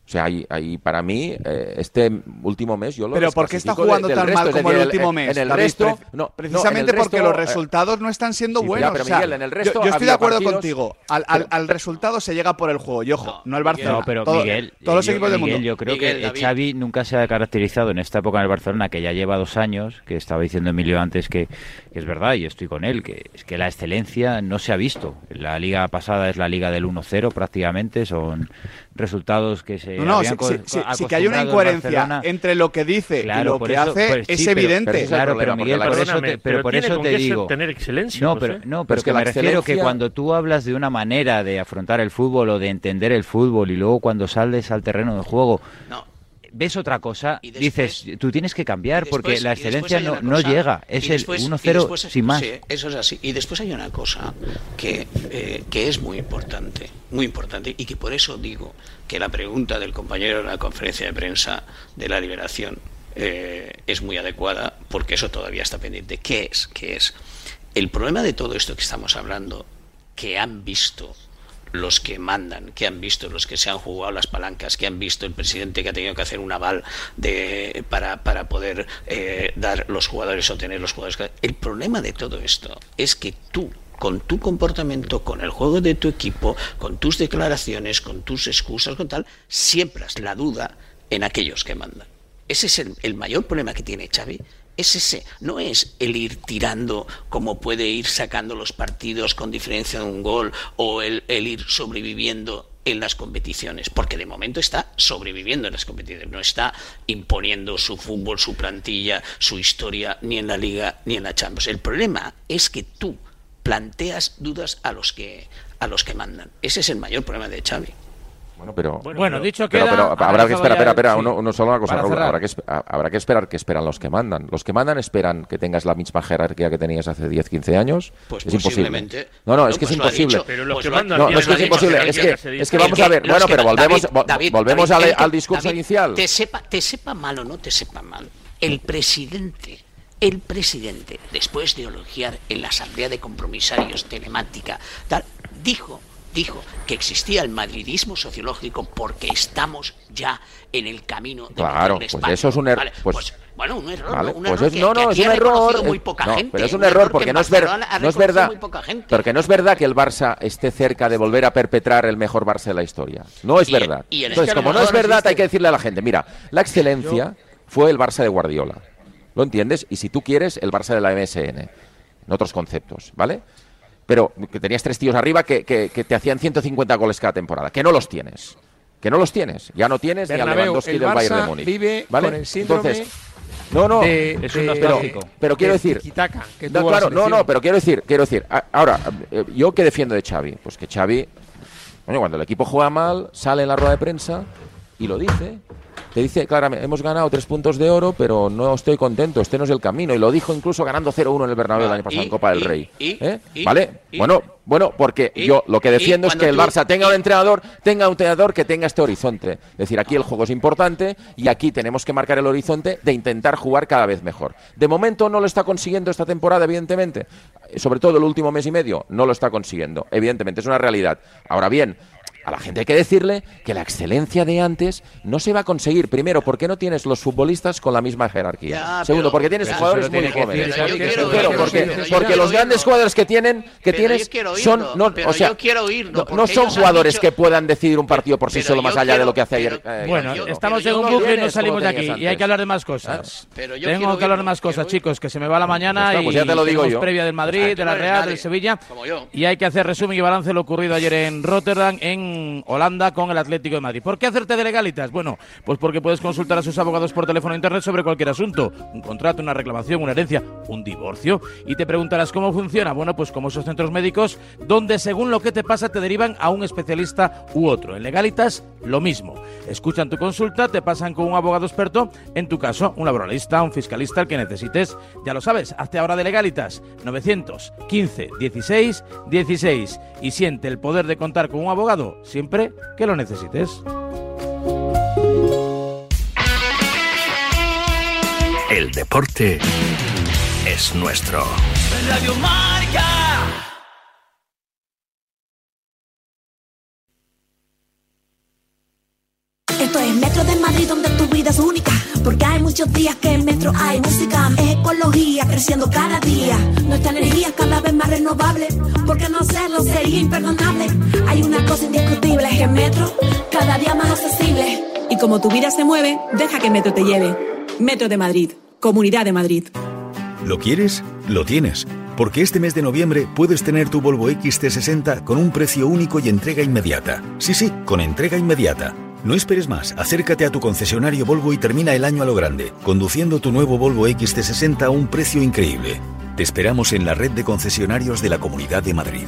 O sea, ahí, para mí, eh, este último mes yo lo Pero ¿por qué está jugando tan mal como el último mes? En el resto, no, precisamente porque los eh, resultados no están siendo buenos. en el resto yo, estoy de acuerdo contigo. Al, al, resultado se llega por el juego. Y ojo, no, el Barcelona. No, pero Miguel, todos los equipos del mundo. Yo creo que Xavi nunca se ha caracterizado en esta época en el Barcelona, que ya lleva dos años, que estaba diciendo Emilio antes que, es verdad, y estoy con él, que es que la excelencia no se ha visto. La liga pasada es la liga del 1-0 prácticamente, son resultados que se. No, no, sí, que hay una incoherencia entre lo que dice y lo que hace, pues es evidente. claro, pero Miguel, por eso te, pero por eso te digo. Tener excelencia. No, pero, no, pero que, me refiero que cuando tú hablas de una manera de afrontar el fútbol o de entender el fútbol y luego cuando sales al terreno de juego. No ves otra cosa, dices, tú tienes que cambiar porque la excelencia no, no, llega, es el 1-0 sin más. Sí, eso es así. Y después hay una cosa que, eh, que es muy importante, muy importante, y que por eso digo que la pregunta del compañero en la conferencia de prensa de la liberación eh, es muy adecuada, porque eso todavía está pendiente. ¿Qué es? ¿Qué es? El problema de todo esto que estamos hablando, que han visto los que mandan, que han visto los que se han jugado las palancas, que han visto el presidente que ha tenido que hacer un aval de, para, para poder eh, dar los jugadores o tener los jugadores. El problema de todo esto es que tú con tu comportamiento, con el juego de tu equipo, con tus declaraciones, con tus excusas, con tal, siembras la duda en aquellos que mandan. Ese es el, mayor problema que tiene Xavi, es ese, no es el ir tirando como puede ir sacando los partidos con diferencia de un gol o el, ir sobreviviendo en las competiciones, porque de momento está sobreviviendo en las competiciones, no está imponiendo su fútbol, su plantilla, su historia, ni en la Liga ni en la Champions. El problema es que tú planteas dudas a los que a los que mandan. Ese es el mayor problema de Xavi. Bueno, pero, bueno, dicho que habrá que esperar, espera, espera, uno, solo una cosa, habrá que, habrá que esperar que esperan los que mandan. Los que mandan esperan que tengas la misma jerarquía que tenías hace 10, 15 años. Pues es imposible. No, no, es que es pues imposible. Pero los que mandan no, no, es que es imposible. Es que, es que vamos a ver, bueno, pero volvemos, volvemos al, discurso inicial. Te sepa, te sepa mal o no te sepa mal. El presidente el presidente, después de elogiar en la asamblea de compromisarios telemática, tal, dijo dijo que existía el madridismo sociológico porque estamos ya en el camino de Claro, pues eso es un error. pues, pues, bueno, un error, vale, un pues error es, no, no, es un error. Muy poca no, gente, pero es un, error, porque no es, ver, no es verdad. Porque no es verdad que el Barça esté cerca de volver a perpetrar el mejor Barça de la historia. No es verdad. Entonces, como no es verdad, hay que decirle a la gente, mira, la excelencia fue el Barça de Guardiola. ¿Lo entiendes? Y si tú quieres, el Barça de la MSN. En otros conceptos, ¿vale? Pero que tenías tres tíos arriba que, que, te hacían 150 goles cada temporada, que no los tienes. Que no los tienes. Ya no tienes ni a Lewandowski del Bayern de Múnich. vive ¿vale? con el síndrome Entonces, no, no, es un pero, pero, quiero decir, no, claro, no, no, pero quiero decir, quiero decir, ahora, eh, yo qué defiendo de Xavi, pues que Xavi, cuando el equipo juega mal, sale en la rueda de prensa y lo dice, te dice claramente, hemos ganado tres puntos de oro, pero no estoy contento, este no es el camino. Y lo dijo incluso ganando 0-1 en el Bernabéu el año pasado en Copa del Rey. ¿Eh? ¿Vale? bueno, bueno, porque yo lo que defiendo es que el Barça tenga un entrenador, tenga un entrenador que tenga este horizonte. Es decir, aquí el juego es importante y aquí tenemos que marcar el horizonte de intentar jugar cada vez mejor. De momento no lo está consiguiendo esta temporada, evidentemente. Sobre todo el último mes y medio, no lo está consiguiendo. Evidentemente, es una realidad. Ahora bien, a la gente hay que decirle que la excelencia de antes no se va a conseguir. Primero, porque no tienes los futbolistas con la misma jerarquía. Segundo, porque tienes jugadores muy jóvenes. Porque, los grandes jugadores que tienen que tienes son no, o sea, no, son jugadores que puedan decidir un partido por sí solo más allá de lo que hace ayer. Eh, bueno, estamos en un bucle y no salimos de aquí y hay que hablar de más cosas. Tengo que hablar de más cosas, chicos, que se me va la mañana y ya te lo digo yo. previa del Madrid, de la Real, del Sevilla y hay que hacer resumen y balance de lo ocurrido ayer en Rotterdam en Holanda con el Atlético de Madrid. ¿Por qué hacerte de legalitas? Bueno, pues porque puedes consultar a sus abogados por teléfono e internet sobre cualquier asunto, un contrato, una reclamación, una herencia, un divorcio. Y te preguntarás cómo funciona. Bueno, pues como esos centros médicos donde según lo que te pasa te derivan a un especialista u otro. En legalitas, lo mismo. Escuchan tu consulta, te pasan con un abogado experto, en tu caso, un laboralista, un fiscalista, el que necesites. Ya lo sabes, hazte ahora de legalitas. 915 16 16 y siente el poder de contar con un abogado siempre que lo necesites. El deporte es nuestro. Radio Marca. Esto es Metro de Madrid donde tu vida es única. Porque hay muchos días que en Metro hay música. Es ecología creciendo cada día. Nuestra energía es cada vez más renovable. Porque no hacerlo sería imperdonable. Hay una cosa indiscutible: es que Metro cada día más accesible. Y como tu vida se mueve, deja que Metro te lleve. Metro de Madrid. Comunidad de Madrid. ¿Lo quieres? Lo tienes. Porque este mes de noviembre puedes tener tu Volvo XT60 con un precio único y entrega inmediata. Sí, sí, con entrega inmediata. No esperes más, acércate a tu concesionario Volvo y termina el año a lo grande, conduciendo tu nuevo Volvo XT60 a un precio increíble. Te esperamos en la red de concesionarios de la Comunidad de Madrid.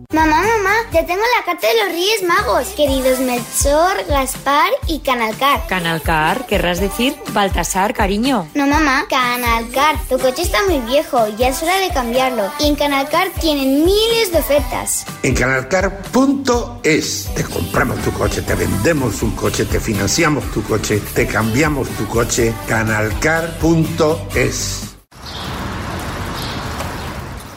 Mamá, mamá, ya tengo la carta de los Reyes Magos, queridos Melchor, Gaspar y Canalcar. ¿Canalcar? ¿Querrás decir Baltasar, cariño? No, mamá, Canalcar. Tu coche está muy viejo, ya es hora de cambiarlo. Y en Canalcar tienen miles de ofertas. En canalcar.es te compramos tu coche, te vendemos un coche, te financiamos tu coche, te cambiamos tu coche. Canalcar.es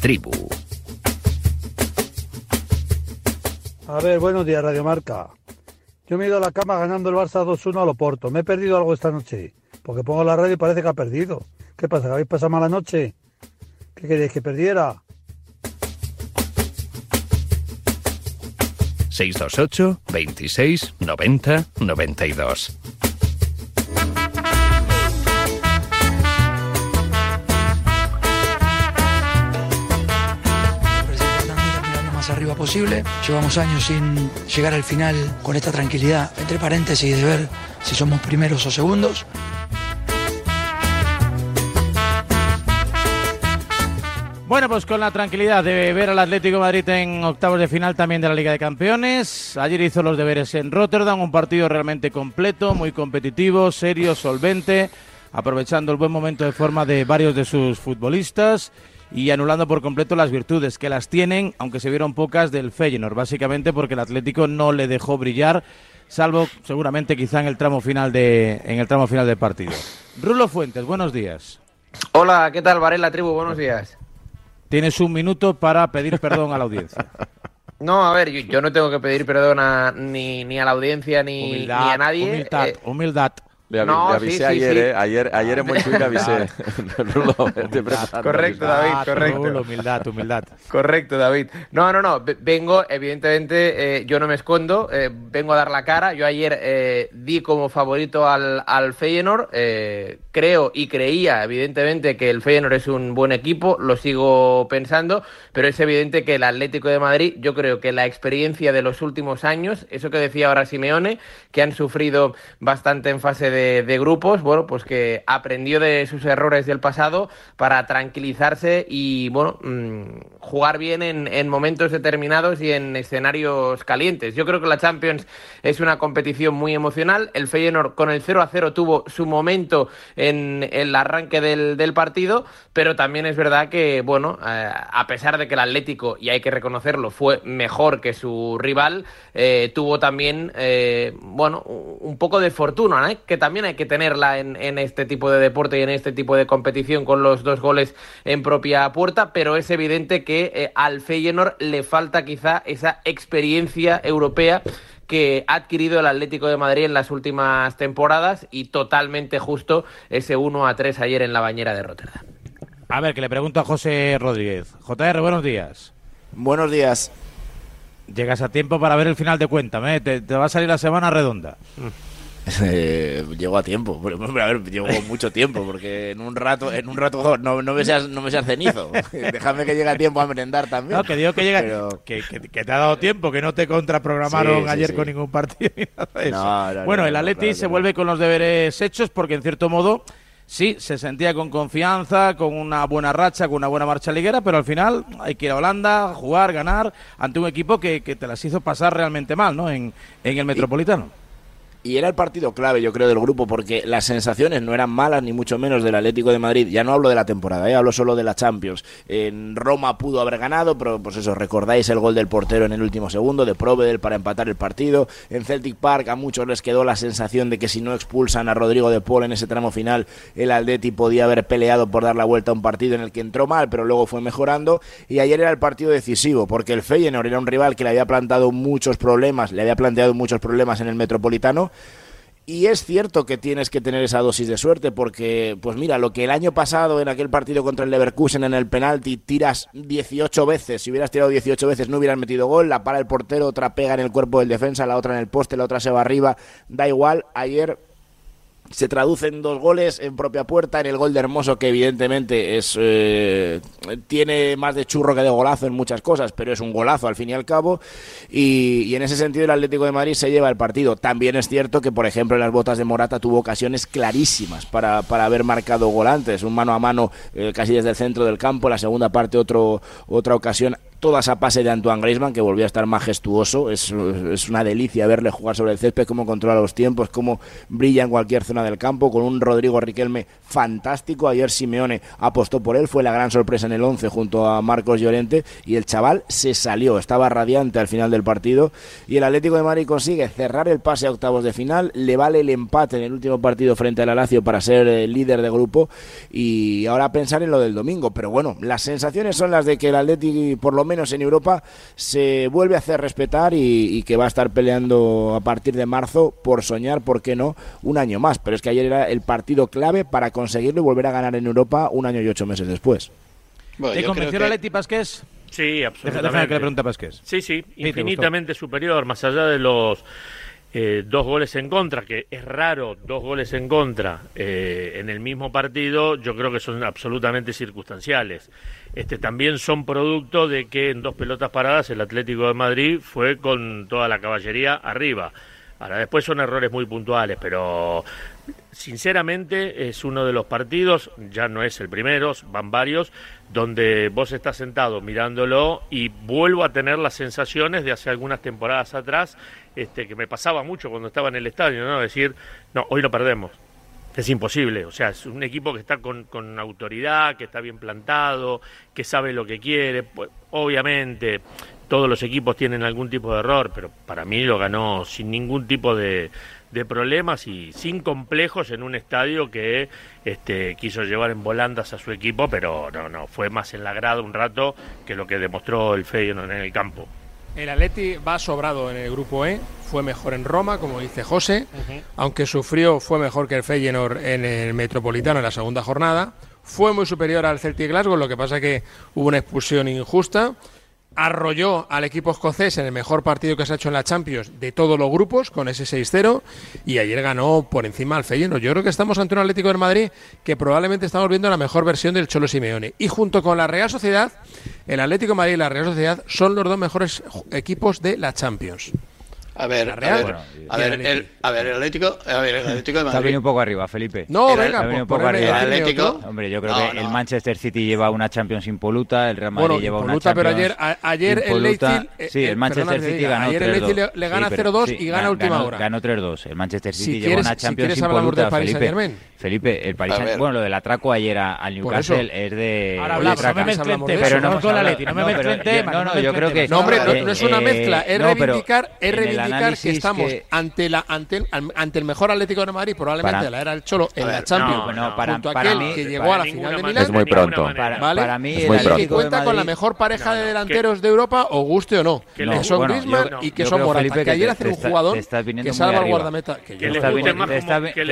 Tribu. A ver, buenos días, Radio Marca. Yo me he ido a la cama ganando el Barça 2-1 a Loporto. Me he perdido algo esta noche. Porque pongo la radio y parece que ha perdido. ¿Qué pasa? ¿Que habéis pasado mala noche? ¿Qué queréis que perdiera? 628 26 90 92. Posible. Llevamos años sin llegar al final con esta tranquilidad, entre paréntesis, de ver si somos primeros o segundos. Bueno, pues con la tranquilidad de ver al Atlético de Madrid en octavos de final también de la Liga de Campeones. Ayer hizo los deberes en Rotterdam, un partido realmente completo, muy competitivo, serio, solvente, aprovechando el buen momento de forma de varios de sus futbolistas y anulando por completo las virtudes que las tienen, aunque se vieron pocas del Feyenoord, básicamente porque el Atlético no le dejó brillar, salvo seguramente quizá en el tramo final de en el tramo final del partido. Rulo Fuentes, buenos días. Hola, ¿qué tal Varela Tribu? Buenos días. Tienes un minuto para pedir perdón a la audiencia. No, a ver, yo, no tengo que pedir perdón a, ni, ni a la audiencia ni, ni a nadie. Humildad, Eh, humildad. Le, avi- No, le avisé sí, sí, ayer, sí. ¿eh? Ayer, ayer en Montjuic le avisé. Rulo, preparando. Correcto, David, correcto. Rulo, humildad, humildad. Correcto, David. No, no, no. ve- Vengo, evidentemente, eh, yo no me escondo. eh, vengo a dar la cara. Yo ayer eh, di como favorito al, al Feyenoord. eh, creo y creía, evidentemente, que el Feyenoord es un buen equipo. Lo sigo pensando. Pero es evidente que el Atlético de Madrid, yo creo que la experiencia de los últimos años, eso que decía ahora Simeone, que han sufrido bastante en fase de, de grupos, bueno, pues que aprendió de sus errores del pasado para tranquilizarse y, bueno, mm, jugar bien en, en momentos determinados y en escenarios calientes. Yo creo que la Champions es una competición muy emocional. El Feyenoord con el 0 a 0 tuvo su momento en el arranque del, partido, pero también es verdad que, bueno, eh, a pesar de que el Atlético, y hay que reconocerlo, fue mejor que su rival, eh, tuvo también, eh, bueno, un poco de fortuna, que hay que tenerla en, en este tipo de deporte y en este tipo de competición con los dos goles en propia puerta, pero es evidente que eh, al Feyenoord le falta quizá esa experiencia europea que ha adquirido el Atlético de Madrid en las últimas temporadas y totalmente justo ese 1 a 3 ayer en la bañera de Rotterdam. A ver, que le pregunto a José Rodríguez. JR, buenos días. Buenos días. Llegas a tiempo para ver el final de Cuéntame, ¿eh? te, te va a salir la semana redonda. Eh, llego a tiempo, pero, a ver, llego mucho tiempo, porque en un rato, en un rato no, no me seas, no me seas cenizo. Déjame que llegue a tiempo a merendar también. No, que digo que llega, Pero- que, que- que te ha dado tiempo, que no te contraprogramaron Sí, sí, ayer sí. con ningún partido ni nada de eso. No, no, bueno, no, el Atleti claro se vuelve con los deberes hechos porque en cierto modo sí, se sentía con confianza, con una buena racha, con una buena marcha liguera, pero al final hay que ir a Holanda, jugar, ganar ante un equipo que, que te las hizo pasar realmente mal, ¿no? En, en el Metropolitano. Y era el partido clave, yo creo, del grupo, porque las sensaciones no eran malas, ni mucho menos del Atlético de Madrid. Ya no hablo de la temporada, ¿eh? hablo solo de la Champions. En Roma pudo haber ganado, pero pues eso, recordáis el gol del portero en el último segundo, de Provedel para empatar el partido. En Celtic Park a muchos les quedó la sensación de que si no expulsan a Rodrigo de Paul en ese tramo final, el Atleti podía haber peleado por dar la vuelta a un partido en el que entró mal, pero luego fue mejorando. Y ayer era el partido decisivo, porque el Feyenoord era un rival que le había plantado muchos problemas, le había planteado muchos problemas en el Metropolitano. Y es cierto que tienes que tener esa dosis de suerte porque, pues mira, lo que el año pasado en aquel partido contra el Leverkusen en el penalti tiras 18 veces, si hubieras tirado 18 veces no hubieras metido gol, la para el portero, otra pega en el cuerpo del defensa, la otra en el poste, la otra se va arriba, da igual, ayer se traducen dos goles en propia puerta, en el gol de Hermoso, que evidentemente es eh, tiene más de churro que de golazo en muchas cosas, pero es un golazo al fin y al cabo. Y, en ese sentido el Atlético de Madrid se lleva el partido. También es cierto que, por ejemplo, en las botas de Morata tuvo ocasiones clarísimas para, para haber marcado gol antes. Un mano a mano eh, casi desde el centro del campo, la segunda parte otro, otra ocasión toda esa pase de Antoine Griezmann que volvió a estar majestuoso. Es, es una delicia verle jugar sobre el césped, cómo controla los tiempos, cómo brilla en cualquier zona del campo, con un Rodrigo Riquelme fantástico. Ayer Simeone apostó por él, fue la gran sorpresa en el 11 junto a Marcos Llorente y el chaval se salió, estaba radiante al final del partido y el Atlético de Madrid consigue cerrar el pase a octavos de final, le vale el empate en el último partido frente al Lazio para ser el eh, líder de grupo y ahora pensar en lo del domingo, pero bueno, las sensaciones son las de que el Atlético por lo menos en Europa se vuelve a hacer respetar y, y que va a estar peleando a partir de marzo por soñar, ¿por qué no?, un año más, pero es que ayer era el partido clave para conseguirlo y volver a ganar en Europa un año y ocho meses después. ¿Te convenció el Atleti Pasqués? Sí, absolutamente. Déjame que le pregunte a Pasqués. Sí, sí, infinitamente superior, más allá de los eh, dos goles en contra, que es raro dos goles en contra eh, en el mismo partido, yo creo que son absolutamente circunstanciales. Este, también son producto de que en dos pelotas paradas el Atlético de Madrid fue con toda la caballería arriba. Ahora, después son errores muy puntuales, pero sinceramente es uno de los partidos, ya no es el primero, van varios, donde vos estás sentado mirándolo y vuelvo a tener las sensaciones de hace algunas temporadas atrás, este, que me pasaba mucho cuando estaba en el estadio, ¿no? Decir, no, hoy lo perdemos. Es imposible, o sea, es un equipo que está con, con autoridad, que está bien plantado, que sabe lo que quiere. Pues, obviamente, todos los equipos tienen algún tipo de error, pero para mí lo ganó sin ningún tipo de, de problemas y sin complejos en un estadio que este, quiso llevar en volandas a su equipo, pero no, no, fue más en la grada un rato que lo que demostró el Feyenoord en el campo. El Atleti va sobrado en el grupo E, fue mejor en Roma, como dice José, aunque sufrió, fue mejor que el Feyenoord en el Metropolitano en la segunda jornada, fue muy superior al Celtic Glasgow, lo que pasa que hubo una expulsión injusta, arrolló al equipo escocés en el mejor partido que se ha hecho en la Champions de todos los grupos, con ese 6-0, y ayer ganó por encima al Feyenoord. Yo creo que estamos ante un Atlético de Madrid que probablemente estamos viendo la mejor versión del Cholo Simeone. Y junto con la Real Sociedad, el Atlético de Madrid y la Real Sociedad son los dos mejores equipos de la Champions. A ver, a ver, a ver, el, a ver, el Atlético, a ver, el Atlético de Madrid. Está venido un poco arriba, Felipe. No, Está venga, venido un por- poco arriba. el Atlético. Hombre, yo creo No, que no. el Manchester City lleva una Champions impoluta, el Real Madrid Bueno, lleva una impoluta, pero Champions ayer, a- ayer el impoluta. Leipzig... eh, Sí, eh, el Manchester perdona que te City diga, ganó Ayer el 3-2. Leipzig le, le gana Sí, pero- 0-2 sí, y gana a gan- última ganó- hora. Ganó 3-2. El Manchester City Si lleva quieres- una si Champions quieres hablamos impoluta, del Paris Felipe. Felipe, el Paris Saint- bueno, lo del atraco ayer a- al Por Newcastle es de... Ahora hablamos, no me fracaso. mezclen hablamos de temas, eso, no con la. Leti, no me No, mezclen pero- temas, no, no yo creo que-. No, hombre, no, Eh, es una eh, mezcla, es pero reivindicar, es en el reivindicar que estamos que- ante la ante, ante el mejor Atlético de Madrid, probablemente Para- de la era del Cholo, en A la ver, Champions, no, no, para- junto a para aquel mí- que llegó a la final de. Milán. Es muy pronto. Para, ¿Vale? para mí, Es el que Atlético de cuenta con la mejor pareja No, de delanteros de Europa, o guste o no. Que Que, son bueno, Griezmann yo- y que son Morata. Felipe, que que ayer hace un jugador que salva al guardameta. Que Que les está guste viniendo- más que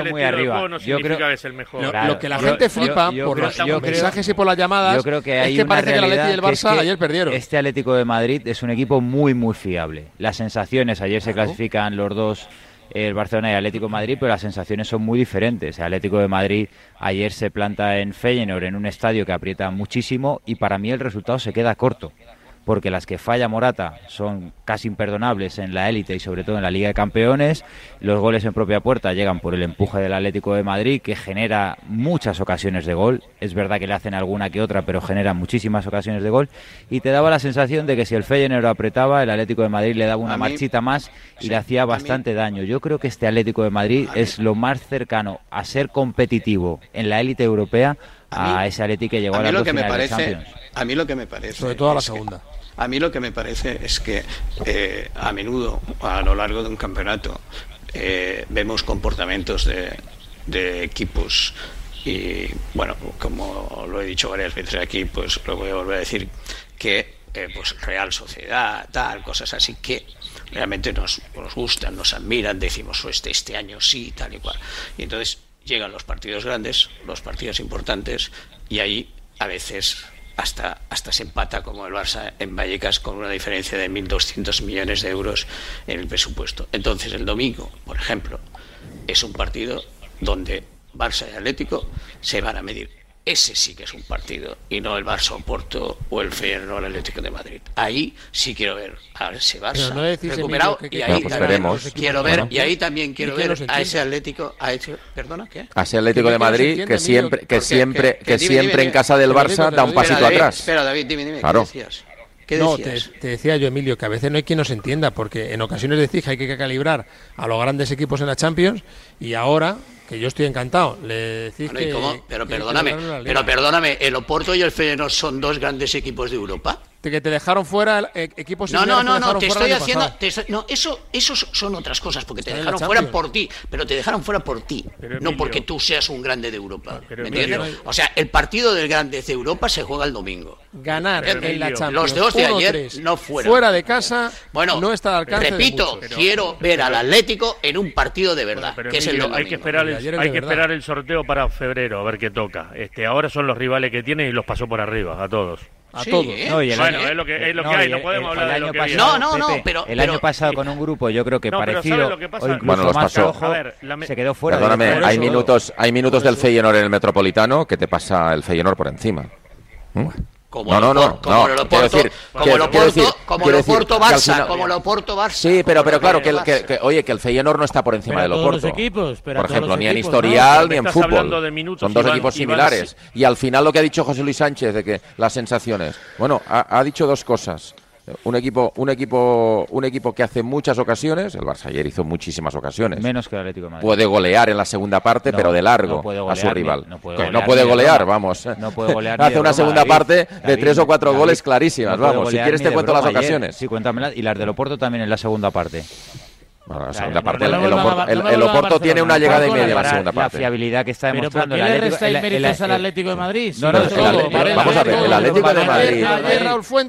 el muy arriba. Yo significa creo- que es el mejor. Lo, que la gente flipa por los mensajes y por las llamadas Yo creo que es hay que una parece que el Atleti y el realidad que es Barça que ayer perdieron. Este Atlético de Madrid es un equipo muy, muy fiable. Las sensaciones, ayer se clasifican los dos, el Barcelona y el Atlético de Madrid, pero las sensaciones son muy diferentes. El Atlético de Madrid ayer se planta en Feyenoord, en un estadio que aprieta muchísimo, y para mí el resultado se queda corto. Porque las que falla Morata son casi imperdonables en la élite y sobre todo en la Liga de Campeones. Los goles en propia puerta llegan por el empuje del Atlético de Madrid, que genera muchas ocasiones de gol. Es verdad que le hacen alguna que otra, pero genera muchísimas ocasiones de gol. Y te daba la sensación de que si el Feyenoord apretaba, el Atlético de Madrid le daba una mí- marchita más y sí, le hacía bastante daño. Yo creo que este Atlético de Madrid es lo más cercano a ser competitivo en la élite europea a, A mí- ese Atlético que llegó a, a mí las lo que me parece, a mí lo que me parece, Sobre todo a la que- segunda. A mí lo que me parece es que eh, a menudo a lo largo de un campeonato eh, vemos comportamientos de, equipos y bueno, como lo he dicho varias veces aquí, pues lo voy a volver a decir que eh, pues Real Sociedad, tal, cosas así que realmente nos, gustan, nos admiran, decimos "Oh, este, este año sí, tal y cual. Y entonces llegan los partidos grandes, los partidos importantes, y ahí a veces hasta, hasta se empata como el Barça en Vallecas con una diferencia de 1.200 millones de euros en el presupuesto. Entonces el domingo, por ejemplo, es un partido donde Barça y Atlético se van a medir. Ese sí que es un partido y no el Barça Porto o el Feyenoord o el Atlético de Madrid. Ahí sí quiero ver a ver ese Barça recuperado y ahí pues también quiero ver y ahí también quiero ver a ese Atlético a ese, perdona, ¿qué? A ese Atlético de Madrid que siempre que siempre que, siempre en casa del Barça da un pasito atrás. Espera, David, dime, dime, claro. ¿qué decías? no, te, te, decía yo, Emilio, que a veces no hay quien nos entienda, porque en ocasiones decís que hay que calibrar a los grandes equipos en la Champions y ahora que yo estoy encantado. Le decís que, pero perdóname, pero perdóname, el Oporto y el Feyenoord son dos grandes equipos de Europa que te dejaron fuera eh, equipos no no no no te estoy haciendo te estoy, no eso eso son otras cosas porque te dejaron fuera por ti pero te dejaron fuera por ti no porque tú seas un grande de Europa ¿me entiendes? o sea el partido del grande de Europa se juega el domingo. Ganar en la Champions. los dos de ayer no fuera fuera de casa bueno no está al alcance repito quiero ver al Atlético en un partido de verdad que es el hay que esperar el, hay que esperar el sorteo para febrero a ver qué toca. Este ahora son los rivales que tiene y los pasó por arriba a todos. A sí, todos. ¿eh? No, y el bueno, año, es lo que, es lo no, hay, no podemos el, hablar el de lo que pasado, No, no, no, pero... El pero, año pasado con un grupo, yo creo que no, parecido, o incluso bueno, los pasó. Ojo, ver, me... se quedó fuera. Perdóname, hay minutos, hay minutos del Feyenoord en el Metropolitano que te pasa el Feyenoord por encima. ¿Mm? como no, no, no, como no, Oporto, decir, como el Oporto, como el Oporto Barça, como el Oporto Barça. Sí, pero pero claro que, que, que, oye que el Feyenoord no está por encima pero del Oporto. Los equipos, pero por ejemplo, ni en historial no, ni en fútbol. De minutos, Son dos Iván, equipos similares Iván, sí. y al final lo que ha dicho José Luis Sánchez de que las sensaciones. Bueno, ha, ha dicho dos cosas. Un equipo, un equipo, un equipo que hace muchas ocasiones. El Barça ayer hizo muchísimas ocasiones. Menos que el Atlético de Puede golear en la segunda parte, pero de largo no golear, a su rival. No puede golear, vamos. No puede golear hace una segunda parte de tres o cuatro goles clarísimas, vamos. Si quieres te cuento las ocasiones. Ayer, sí, cuéntamelas. Y las del Oporto también en la segunda parte. La segunda parte, el, Oporto tiene una llegada y media en la segunda parte. La fiabilidad que está demostrando ¿Pero por al Atlético de Madrid? No, vamos a ver, el Atlético de Madrid.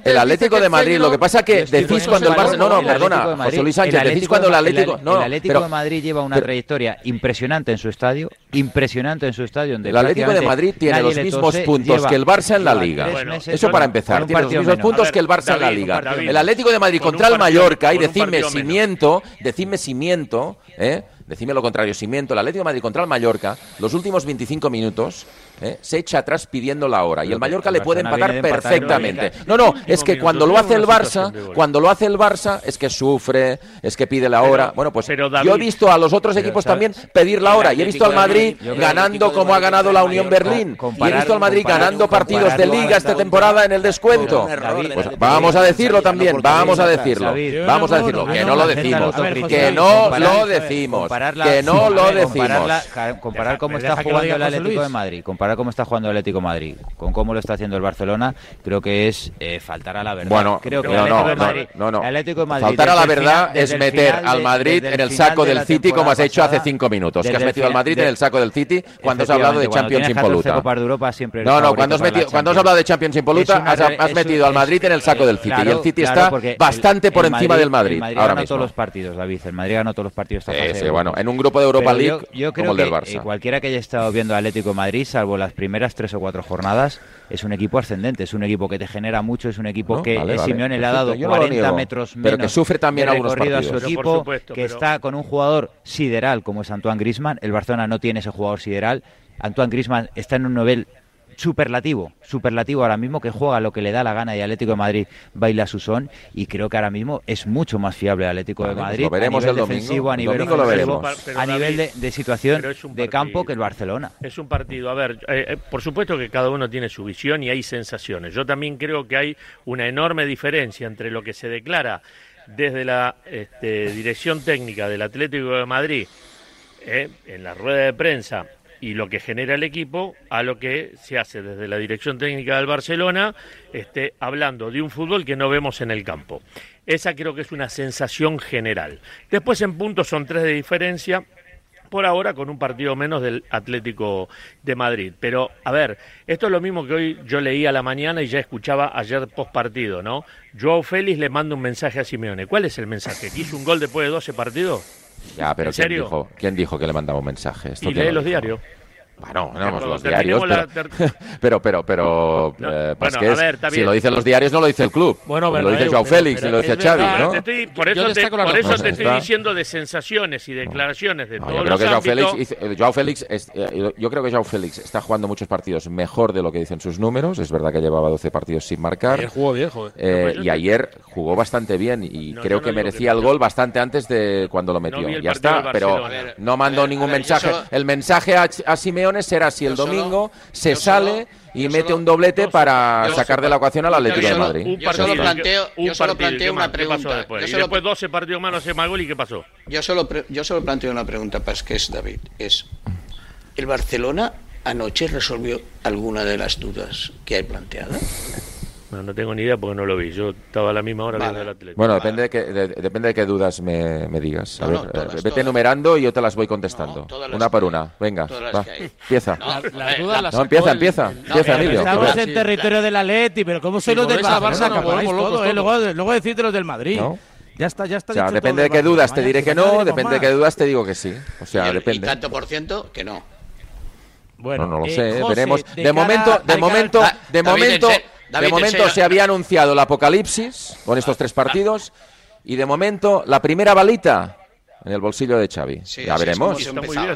El Atlético de Madrid, lo que pasa es que decís cuando el Barça. No, no, perdona, José Luis Sánchez, decís cuando el Atlético. El Atlético de Madrid lleva una trayectoria impresionante en su estadio, impresionante en su estadio. El Atlético de Madrid tiene los mismos puntos que el Barça en la Liga. Eso para empezar, tiene los mismos puntos que el Barça en la Liga. El Atlético de Madrid contra el Mallorca, y decime cimiento, decime Decidme si miento, ¿eh? decidme lo contrario, si miento, el Atlético de Madrid contra el Mallorca, los últimos 25 minutos, se echa atrás pidiendo la hora. Y el Mallorca le puede empatar perfectamente. No, no, es que cuando lo hace el Barça, cuando lo hace el Barça, es que sufre, es que pide la hora. Bueno, pues yo he visto a los otros equipos también pedir la hora. Y he visto al Madrid ganando como ha ganado la Unión Berlín. Y he visto al Madrid ganando partidos de liga esta temporada en el descuento. Vamos a decirlo también, vamos a decirlo. Vamos a decirlo, que no lo decimos, que no lo decimos, que no lo decimos. Comparar cómo está jugando el Atlético de Madrid, ahora cómo está jugando el Atlético de Madrid, con cómo lo está haciendo el Barcelona, creo que es eh, faltar a la verdad. Bueno, creo que no, no, Madrid, no, no, Atlético de Madrid, faltar a la verdad final, es meter al de, Madrid en el saco del City como has hecho hace cinco minutos, que has metido al Madrid de, en el saco del City cuando has hablado de Champions impoluta. Copa de Europa, siempre no, no, cuando has, metido, has hablado de Champions impoluta has, has, metido al Madrid en el eh, saco del City y el City está bastante por encima del Madrid. El Madrid ahora ganó mismo. todos los partidos, David. El Madrid ganó todos los partidos. Sí, bueno, en un grupo de Europa League como el del eh, Barça. Cualquiera que haya estado viendo Atlético Madrid, salvo las primeras tres o cuatro jornadas, es un equipo ascendente, es un equipo que te genera mucho, es un equipo que vale, eh, vale, Simeone le ha dado 40 metros menos pero que sufre también de recorrido a su equipo, que está con un jugador sideral como es Antoine Grisman, el Barcelona no tiene ese jugador sideral, Antoine Grisman está en un nivel superlativo, superlativo ahora mismo, que juega lo que le da la gana y Atlético de Madrid baila su son y creo que ahora mismo es mucho más fiable el Atlético de Madrid a nivel defensivo, a nivel, de, situación de campo que el Barcelona. Es un partido, a ver, eh, eh, por supuesto que cada uno tiene su visión y hay sensaciones. Yo también creo que hay una enorme diferencia entre lo que se declara desde la este, dirección técnica del Atlético de Madrid eh, en la rueda de prensa y lo que genera el equipo a lo que se hace desde la dirección técnica del Barcelona, este, hablando de un fútbol que no vemos en el campo. Esa creo que es una sensación general. Después en puntos son tres de diferencia, por ahora con un partido menos del Atlético de Madrid. Pero, a ver, esto es lo mismo que hoy yo leía a la mañana y ya escuchaba ayer post partido, ¿no? Joao Félix le manda un mensaje a Simeone. ¿Cuál es el mensaje? ¿Que hizo un gol después de 12 partidos? Ya, pero ¿quién dijo, ¿quién dijo que le mandaba un mensaje? y lee los diarios. Bueno, no, los diarios, pero, pero, pero, eh, pues que si lo dicen los diarios no lo dice el club. Bueno, lo dice Joao Félix y lo dice Xavi, ¿no? por eso, te, por eso te estoy diciendo de sensaciones y declaraciones de todos yo creo que Joao Félix, eh, Joao Félix eh, yo creo que Joao Félix está jugando muchos partidos mejor de lo que dicen sus números. Es verdad que llevaba 12 partidos sin marcar. Ayer jugó viejo. y ayer jugó bastante bien y creo que merecía el gol bastante antes de cuando lo metió. Ya está, pero no mandó ningún mensaje. El mensaje a Simeone opciones será si el Yo solo- domingo se yo solo- sale y yo mete solo- un doblete para yo sacar de la ecuación al Atlético yo de Madrid. Yo solo planteo- un yo solo partido, ¿y planteo qué una pregunta. después? Yo Y solo- después 12 partidos más, no hace más gol y ¿qué pasó? Yo solo, yo solo planteo una pregunta para que es David. Es, ¿el Barcelona anoche resolvió alguna de las dudas que hay planteadas? No, no tengo ni idea porque no lo vi. Yo estaba a la misma hora Vale. viendo el Atlético. Bueno, depende de, qué, de- depende de qué dudas me, me digas. A No, ver, no, eh, todas, vete todas. enumerando y yo te las voy contestando. una por que una. Venga, va. que. Empieza. No, Las eh, dudas la- No, empieza, el- empieza. Empieza. Estamos en territorio del Atleti, pero ¿cómo soy Si los del Barça? Eh. Luego, luego decirte los del Madrid. ¿No? Ya está, ya está O sea, dicho depende todo de qué dudas te diré que no depende de qué dudas te digo que sí. O sea, depende. tanto por ciento que no. Bueno, no, no lo eh, sé, José, veremos. de De, cara- momento, de momento, Da- de momento, David, de momento se había anunciado el apocalipsis con estos tres partidos y de momento la primera balita en el bolsillo de Xavi. Sí, ya así es como veremos.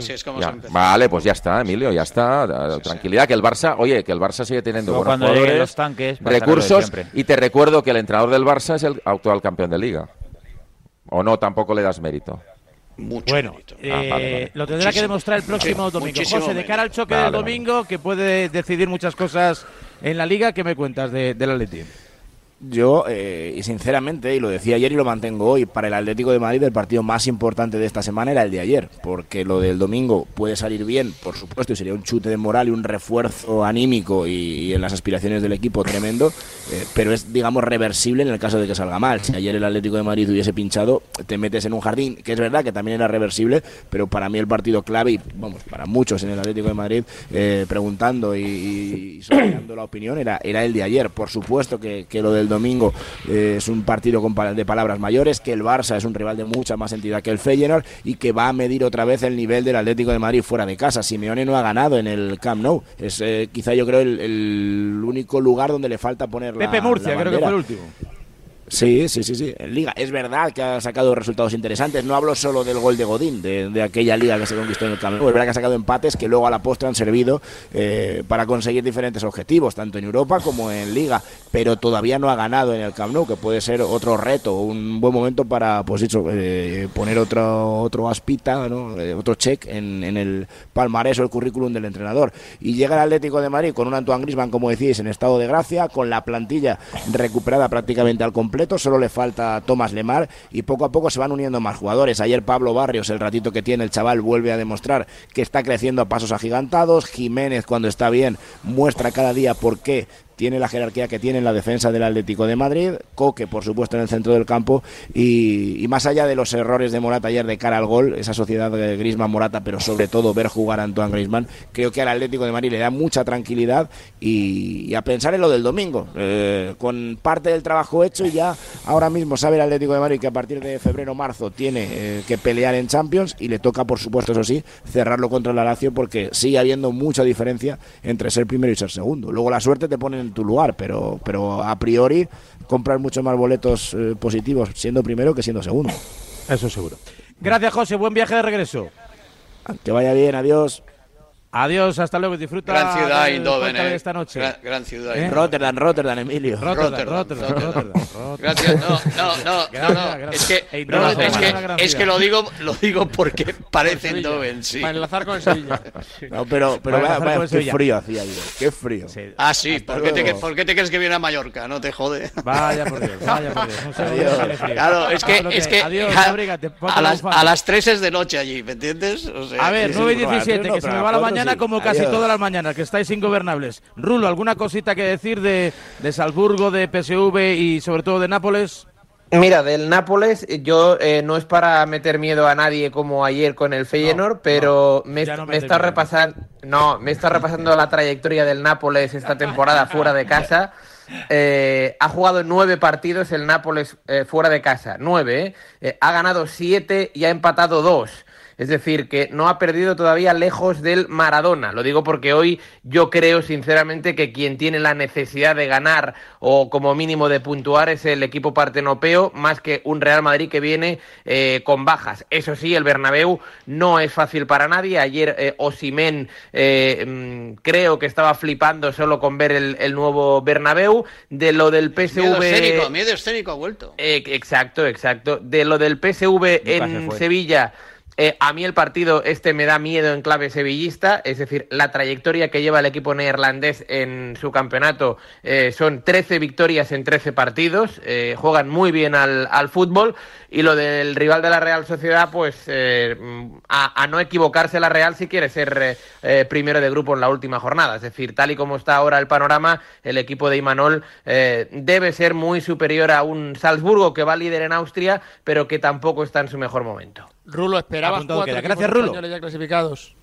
se es como Ya. se. Vale, pues ya está, Emilio, ya está. Da- Tranquilidad, que el Barça, oye, que el Barça sigue teniendo buenos jugadores, los tanques, recursos, y te recuerdo que el entrenador del Barça es el actual campeón de Liga. ¿O no? Tampoco le das mérito. Mucho Bueno, mérito. eh, Ah, vale, vale. lo tendrá que Muchísimo. demostrar el próximo Sí, domingo. muchísimo José, de cara al choque Vale, del vale. domingo, que puede decidir muchas cosas en la liga, ¿qué me cuentas de, del Atleti? Yo, eh, y sinceramente, y lo decía ayer y lo mantengo hoy, para el Atlético de Madrid el partido más importante de esta semana era el de ayer, porque lo del domingo puede salir bien, por supuesto, y sería un chute de moral y un refuerzo anímico y, en las aspiraciones del equipo tremendo, eh, pero es, digamos, reversible en el caso de que salga mal. Si ayer el Atlético de Madrid hubiese pinchado, te metes en un jardín, que es verdad que también era reversible, pero para mí el partido clave, y vamos, para muchos en el Atlético de Madrid, eh, preguntando y, y, la opinión, era, era el de ayer. Por supuesto que, que lo del domingo eh, es un partido con de palabras mayores, que el Barça es un rival de mucha más entidad que el Feyenoord y que va a medir otra vez el nivel del Atlético de Madrid fuera de casa. Simeone no ha ganado en el Camp Nou. Es eh, quizá yo creo el, el único lugar donde le falta poner la Pepe Murcia, la creo que fue el último. Sí, sí, sí, sí. En Liga. Es verdad que ha sacado resultados interesantes. No hablo solo del gol de Godín, de, de aquella Liga que se conquistó en el Camp Nou. Es verdad que ha sacado empates que luego a la postre han servido eh, para conseguir diferentes objetivos, tanto en Europa como en Liga. Pero todavía no ha ganado en el Camp Nou, que puede ser otro reto, un buen momento para, pues eso, eh, poner otro, otro aspita, ¿no? Eh, otro check en, en el palmarés o el currículum del entrenador. Y llega el Atlético de Madrid con un Antoine Griezmann, como decís, en estado de gracia, con la plantilla recuperada prácticamente al completo, solo le falta Tomás Lemar y poco a poco se van uniendo más jugadores. Ayer Pablo Barrios, el ratito que tiene el chaval, vuelve a demostrar que está creciendo a pasos agigantados. Jiménez, cuando está bien, muestra cada día por qué tiene la jerarquía que tiene en la defensa del Atlético de Madrid, Coque, por supuesto, en el centro del campo, y, más allá de los errores de Morata ayer de cara al gol, esa sociedad de Griezmann-Morata, pero sobre todo ver jugar a Antoine Griezmann, creo que al Atlético de Madrid le da mucha tranquilidad y, a pensar en lo del domingo, eh, con parte del trabajo hecho ya ahora mismo sabe el Atlético de Madrid que a partir de febrero-marzo tiene eh, que pelear en Champions y le toca, por supuesto, eso sí, cerrarlo contra la Lazio porque sigue habiendo mucha diferencia entre ser primero y ser segundo. Luego la suerte te pone en tu lugar, pero, pero a priori comprar muchos más boletos eh, positivos siendo primero que siendo segundo. Eso seguro. Gracias, José. Buen viaje de regreso. Que vaya bien, adiós. Adiós, hasta luego. Disfruta Gran ciudad, Eindhoven, eh. esta noche. Gran, gran ciudad. ¿Eh? Rotterdam, Rotterdam, Emilio. Rotterdam, Rotterdam, Rotterdam, Rotterdam. Gracias. No, no, no, no, Gracias, no. Es que, no, es que, es que lo digo, lo digo porque parece. Eindhoven, sí. Para enlazar con el Sevilla. No, pero, pero vaya- vaya, qué Sevilla. frío hacía ayer. Qué frío. Ah, sí. ¿Por qué, te, por qué te crees que viene a Mallorca? No te jode. Vaya por Dios, vaya por Dios. Adiós. frío. Claro, es que, es que Adiós, a, abrígate, a la las, a las 3 es de noche allí, ¿me entiendes? O sea, A ver, sí, sí, 9 y pero a las 17, tres no, que se me a va la cuatro mañana sí. como casi Adiós. todas las mañanas, que estáis ingobernables. Rulo, ¿alguna cosita que decir de, de Salzburgo, de PSV y sobre todo de Nápoles? Mira, del Nápoles, yo eh, no es para meter miedo a nadie como ayer con el Feyenoord, pero me, no está repasando, no, me está repasando la trayectoria del Nápoles esta temporada fuera de casa. Eh, ha jugado nueve partidos el Nápoles eh, fuera de casa, nueve. ¿eh? Eh, ha ganado siete y ha empatado dos. Es decir, que no ha perdido todavía lejos del Maradona. Lo digo porque hoy yo creo sinceramente que quien tiene la necesidad de ganar o como mínimo de puntuar es el equipo partenopeo más que un Real Madrid que viene eh, con bajas. Eso sí, el Bernabéu no es fácil para nadie. Ayer eh, Osimén eh, mm, creo que estaba flipando solo con ver el, el nuevo Bernabéu. De lo del PSV... Miedo escénico, miedo escénico ha vuelto. Eh, exacto, exacto. De lo del PSV en fue. Sevilla, Eh, a mí el partido este me da miedo en clave sevillista, es decir, la trayectoria que lleva el equipo neerlandés en su campeonato eh, son 13 victorias en 13 partidos, eh, juegan muy bien al, al, fútbol y lo del rival de la Real Sociedad, pues a, a, no equivocarse la Real si quiere ser primero de grupo en la última jornada, es decir, tal y como está ahora el panorama, el equipo de Imanol debe ser muy superior a un Salzburgo que va líder en Austria, pero que tampoco está en su mejor momento. Rulo, ¿esperabas cuatro Gracias, Rulo. ya clasificados?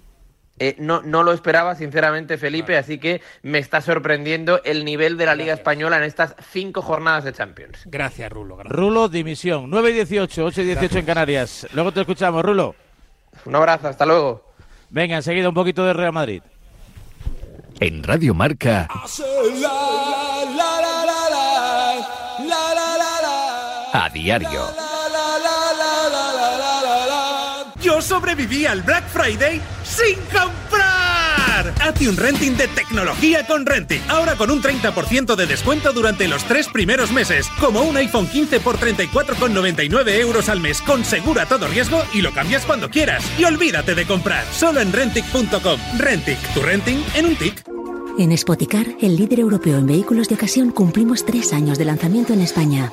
Eh, no, no lo esperaba, sinceramente, Felipe, así que me está sorprendiendo el nivel de la Liga Española en estas cinco jornadas de Champions. Gracias, Rulo. Rulo, dimisión. 9 y 18, 8 y 18 en Canarias. Luego te escuchamos, Rulo. Un abrazo, hasta luego. Venga, enseguida un poquito de Real Madrid. En Radio Marca. A diario. Sobreviví al Black Friday sin comprar. Hazte un renting de tecnología con Renting. Ahora con un 30% de descuento durante los tres primeros meses. Como un iPhone 15 por 34,99 euros al mes con seguro a todo riesgo y lo cambias cuando quieras. Y olvídate de comprar. Solo en Rentic.com. Rentic, tu renting en un tic. En Spoticar, el líder europeo en vehículos de ocasión, cumplimos tres años de lanzamiento en España.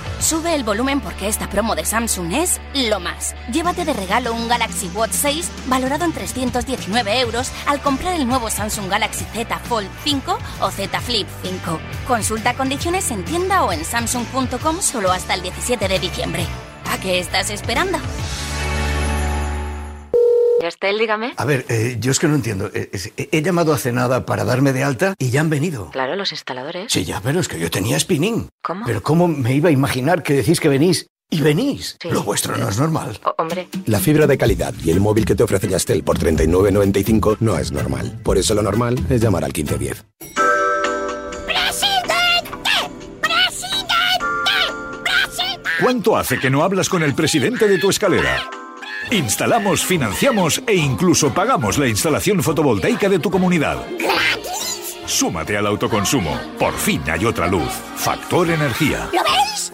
Sube el volumen porque esta promo de Samsung es lo más. Llévate de regalo un Galaxy Watch 6 valorado en 319 euros al comprar el nuevo Samsung Galaxy Z Fold 5 o Z Flip 5. Consulta condiciones en tienda o en samsung.com solo hasta el 17 de diciembre. ¿A qué estás esperando? Estel, dígame. A ver, eh, yo es que no entiendo. Eh, he llamado hace nada para darme de alta y ya han venido. Claro, los instaladores. Sí, ya, pero es que yo tenía spinning. ¿Cómo? Pero ¿cómo me iba a imaginar que decís que venís y venís. Lo vuestro no es normal. hombre. La fibra de calidad y el móvil que te ofrece Yastel por 39.95 no es normal. Por eso lo normal es llamar al 1510. ¿Cuánto hace que no hablas con el presidente de tu escalera? Instalamos, financiamos e incluso pagamos la instalación fotovoltaica de tu comunidad. Súmate al autoconsumo. Por fin hay otra luz. Factor Energía. ¿Lo veis?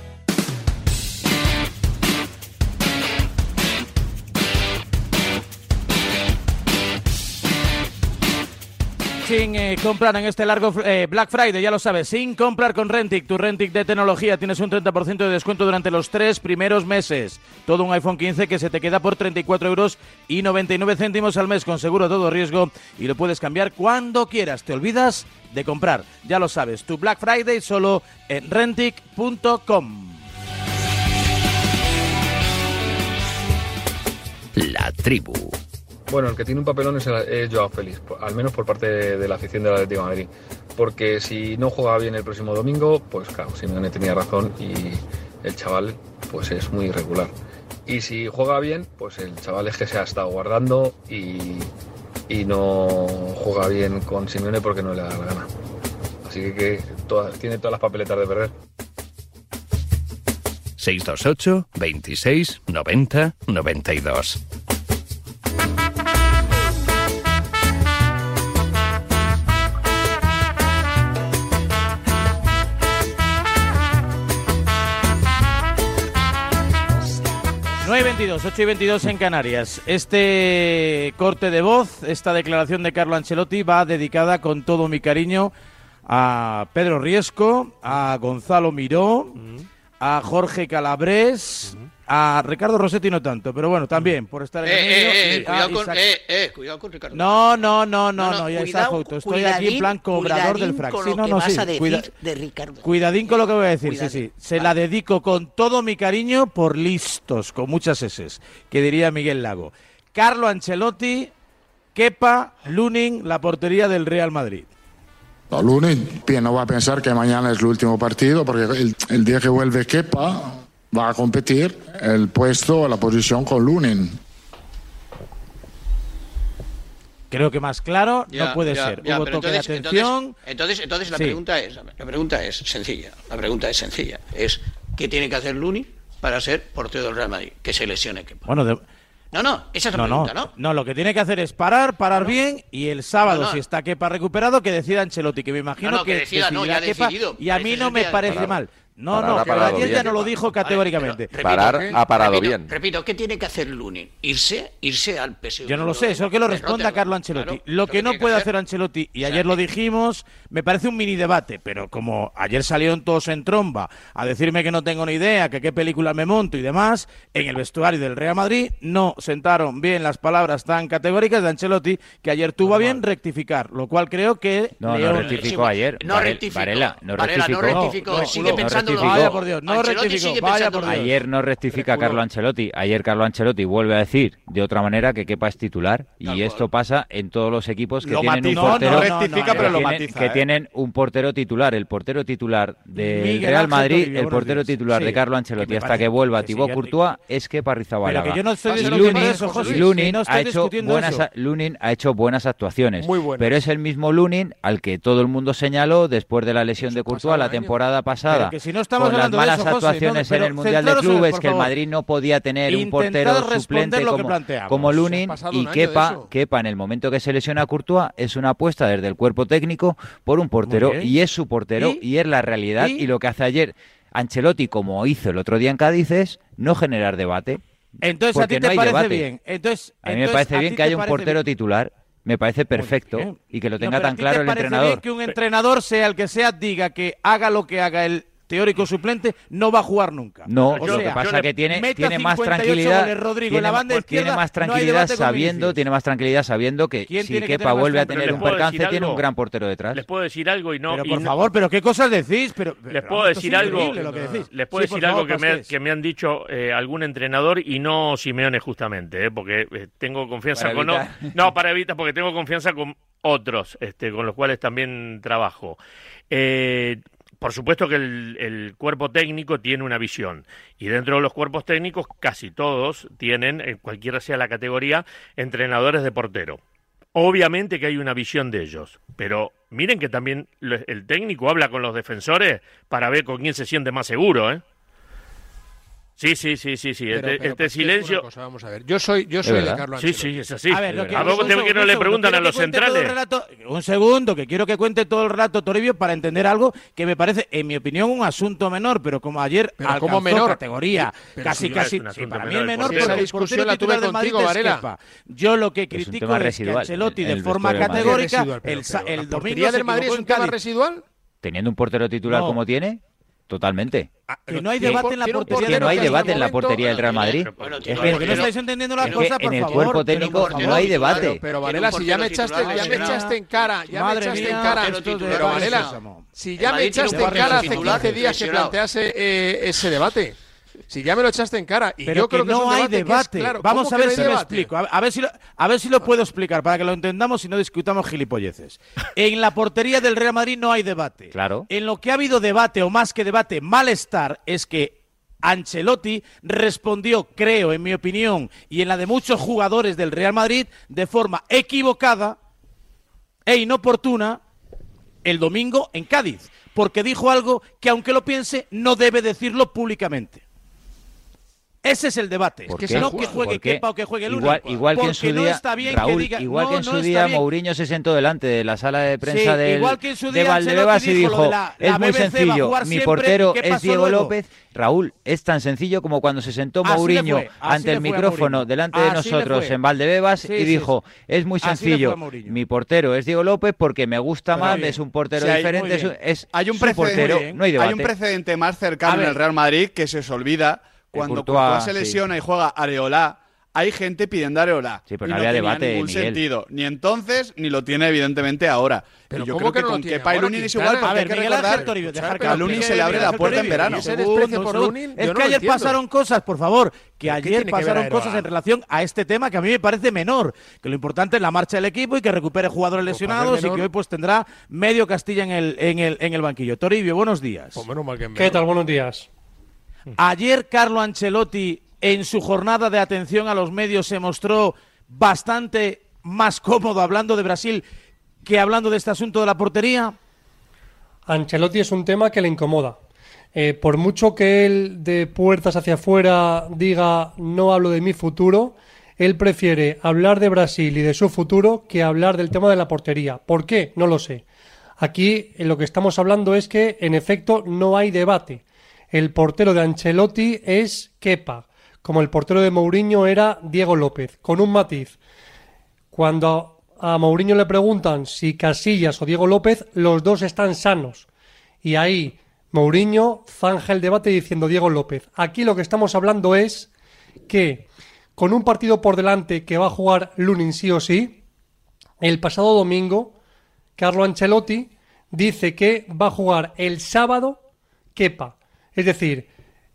Sin eh, comprar en este largo eh, Black Friday, ya lo sabes, sin comprar con Rentic, tu Rentic de tecnología, tienes un 30% de descuento durante los tres primeros meses. Todo un iPhone 15 que se te queda por 34 euros y 99 céntimos al mes con seguro todo riesgo y lo puedes cambiar cuando quieras. Te olvidas de comprar, ya lo sabes, tu Black Friday solo en rentic.com. La tribu. Bueno, el que tiene un papelón es, Joao Félix, al menos por parte de, la afición del Atlético de Madrid. Porque si no juega bien el próximo domingo, pues claro, Simeone tenía razón y el chaval pues es muy irregular. Y si juega bien, pues el chaval es que se ha estado guardando y, no juega bien con Simeone porque no le da la gana. Así que, tiene todas las papeletas de perder. 628 26 90 92 y 22, 8 y 22 en Canarias. Este corte de voz, esta declaración de Carlo Ancelotti va dedicada con todo mi cariño a Pedro Riesco, a Gonzalo Miró, a Jorge Calabrés, a Ricardo Rossetti no tanto, pero bueno, también por estar en el Eh, medio, eh, y eh, a cuidado con, eh, eh, cuidado con Ricardo. No, no, no, no, No, no, no, ya está justo. Estoy aquí en plan cobrador del frac. Sí, no, no, sí. a decir cuida- de Ricardo. Cuidadín con lo que voy a decir, Cuidadín. sí, sí. Se la dedico con todo mi cariño por listos, con muchas S, que diría Miguel Lago. Carlo Ancelotti, Kepa, Lunin, la portería del Real Madrid. No, Lunin no va a pensar que mañana es el último partido, porque el, el día que vuelve Kepa va a competir el puesto o la posición con Lunin. Creo que más claro Ya, no puede ya, ser. ya, Hubo toque de atención. Entonces, entonces, entonces la Sí. pregunta es, la pregunta es sencilla. La pregunta es sencilla. Es ¿qué tiene que hacer Luni para ser portero del Real Madrid? Que se lesione. Bueno, de- No, no, esa es la no, no, pregunta, ¿no? no, lo que tiene que hacer es parar, parar bien y el sábado, No, no. si está Kepa recuperado, que decida Ancelotti, que me imagino No, no, que que decida, no, decidirá ya Kepa, decidido. y a mí no me que- parece mal. No, Parar no, ha que parado ayer ya no lo dijo categóricamente. Repito, Parar ¿qué? ha parado repito, bien. Repito, ¿qué tiene que hacer Luni? ¿Irse? ¿Irse al PSV? Yo no lo sé, eso que lo responda Carlo Ancelotti. lo que no puede hacer Ancelotti, y ayer lo dijimos, me parece un mini debate, pero como ayer salieron todos en tromba a decirme que no tengo ni idea, que qué película me monto y demás, en el vestuario del Real Madrid no sentaron bien las palabras tan categóricas de Ancelotti, que ayer tuvo a bien rectificar, lo cual creo que... No, no rectificó ayer. No Varela- rectificó. Varela, no Varela, no rectificó. sigue no pensando rectificó. Vaya por Dios, no Ancelotti rectificó, sigue vaya pensando por lo Dios. Ayer no rectifica Carlo Ancelotti. Ayer Carlo Ancelotti vuelve a decir de otra manera que Kepa es titular. Y esto pasa en todos los equipos que Lo tienen matiza. un No, portero. no rectifica, que pero lo tienen- matiza, Que ¿eh? tienen un portero titular. El portero titular del Miguel Real Madrid, el portero titular Sí, de Carlo Ancelotti hasta que vuelva que Thibaut sí, Courtois es Kepa que yo no estoy Lunin, ha hecho buenas Lunin ha hecho buenas actuaciones. Muy buenas. Pero es el mismo Lunin al que todo el mundo señaló después de la lesión de Courtois la temporada pasada. Pero que si no estamos con las hablando de malas eso, José, actuaciones no, en el Mundial de Clubes, que el. Madrid no podía tener un portero suplente como, como Lunin y de Kepa, eso. Kepa en el momento que se lesiona a Courtois es una apuesta desde el cuerpo técnico por un portero y es su portero ¿Y? y, es la realidad ¿Y? y lo que hace ayer Ancelotti como hizo el otro día en Cádiz es no generar debate. Entonces, ¿a porque ti no te hay parece debate. bien? Entonces, A mí me parece ¿a bien ti que haya un portero bien? titular. Me parece perfecto y que lo No, tenga ¿a tan ti claro el entrenador. bien que un entrenador, sea el que sea, diga que haga lo que haga el teórico suplente, no va a jugar nunca? No, O lo sea, que pasa es que tiene, más 58 tranquilidad. goles Rodrigo en tiene, la banda ma- tiene más no tranquilidad sabiendo, tiene más tranquilidad sabiendo que ¿Quién si que Kepa vuelve a tener un percance, tiene un gran portero detrás. Les puedo decir algo y no. Pero y por no- favor, pero qué cosas decís, pero, Les puedo decir algo. lo que decís. Les puedo Sí, decir algo favor, que me, Pastés. que me han dicho eh, algún entrenador y no Simeone justamente, eh, porque eh, tengo confianza con evitar. o- no para evitar porque tengo confianza con otros, este, con los cuales también trabajo. Eh, por supuesto que el, el cuerpo técnico tiene una visión y dentro de los cuerpos técnicos casi todos tienen, eh, cualquiera sea la categoría, entrenadores de portero. Obviamente que hay una visión de ellos, pero miren que también el técnico habla con los defensores para ver con quién se siente más seguro, ¿eh? Sí, sí, sí, sí, sí. Pero- este pero, este silencio. cosa, vamos a ver. Yo soy, yo Es soy de verdad. Carlo Sí, sí, es así. A ver, lo que- ¿A poco un te- segundo, que no un le preguntan a quiero los que cuente todo el centrales? relato- un segundo, que quiero que cuente todo el rato Toribio para entender algo que me parece, en mi opinión, un asunto menor, pero como ayer Pero alcanzó ¿cómo menor? categoría, Pero casi, casi, es sí, para mí menor es del menor porque Esa discusión la tuve titular de Madrid contigo, es Varela. Yo lo que Es critico es que Ancelotti el- de forma categórica, el, sa- pero el ¿La domingo del Madrid es un tema residual? Teniendo un portero titular como tiene, totalmente. Que no hay debate en la portería Es que del no hay debate en la portería del Real Madrid. Bueno, Es que- no estáis entendiendo una tiene cosa, que por en el favor. cuerpo pero técnico no hay debate. Pero, pero Varela, si ya me echaste, titular, ya me Varela. echaste en cara, ya Madre me echaste mía, en cara. Pero Madrid Varela, si ya me echaste en cara hace titular 15 días que plantease eh, ese debate. Si ya me lo echaste en cara. Y Pero yo creo que que, es no un hay debate. que es debate. claro. Vamos ¿Cómo a que ver no si lo debate? explico. A, a ver si lo, a ver si lo puedo explicar para que lo entendamos y no discutamos gilipolleces. En la portería del Real Madrid no hay debate. Claro. En lo que ha habido debate o más que debate, malestar es que Ancelotti respondió, creo, en mi opinión, y en la de muchos jugadores del Real Madrid, de forma equivocada e inoportuna el domingo en Cádiz, porque dijo algo que aunque lo piense no debe decirlo públicamente. Ese es el debate. ¿Por que qué? no que juegue ¿Por qué? Kepa o que juegue Lunin. Igual, igual que en su no día, está bien Raúl, que diga, igual no, que en su día. Mourinho se sentó delante de la sala de prensa Sí, del, igual que en su de Valdebebas y dijo la- es muy BBC sencillo, mi portero ¿qué es Diego luego? López. Raúl, es tan sencillo como cuando se sentó Así Mourinho ante el micrófono delante de Así nosotros en Valdebebas Sí, y dijo, sí. es muy sencillo, mi portero es Diego López porque me gusta Pero más, bien. es un portero diferente, es, es un su portero, precedente, no hay debate. hay un precedente más cercano en el Real Madrid que se os olvida cuando Courtois, Courtois se sí. lesiona y juega Areola. Hay gente pidiendo Areola. Sí, pero y no no había tenía debate, ningún Miguel. sentido. Ni entonces, ni lo tiene evidentemente ahora. Pero y yo ¿cómo creo que que, no con Kepa y Lunin es igual, porque A ver, hay que Miguel recordar Toribio, dejar que a Lunin se le abre la puerta en verano. Ese desprecio por. Lunin, Es no que ayer pasaron cosas, por favor, que ayer pasaron cosas en relación a este tema que a mí me parece menor, que lo importante es la marcha del equipo y que recupere jugadores Pues lesionados y que hoy pues tendrá medio Castilla en el, en el, en el banquillo. Toribio, buenos días. Pues menos mal que en ¿Qué tal? Buenos días. Ayer Carlo Ancelotti en su jornada de atención a los medios se mostró bastante más cómodo hablando de Brasil que hablando de este asunto de la portería. Ancelotti es un tema que le incomoda. Eh, por mucho que él de puertas hacia afuera diga no hablo de mi futuro, él prefiere hablar de Brasil y de su futuro que hablar del tema de la portería. ¿Por qué? No lo sé. Aquí lo que estamos hablando es que en efecto no hay debate. El portero de Ancelotti es Kepa, como el portero de Mourinho era Diego López, con un matiz. Cuando a Mourinho le preguntan si Casillas o Diego López, los dos están sanos. Y ahí Mourinho zanja el debate diciendo Diego López. Aquí lo que estamos hablando es que con un partido por delante que va a jugar Lunin sí o sí, el pasado domingo Carlo Ancelotti dice que va a jugar el sábado Kepa. Es decir,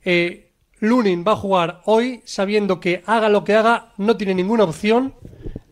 eh, Lunin va a jugar hoy sabiendo que haga lo que haga, no tiene ninguna opción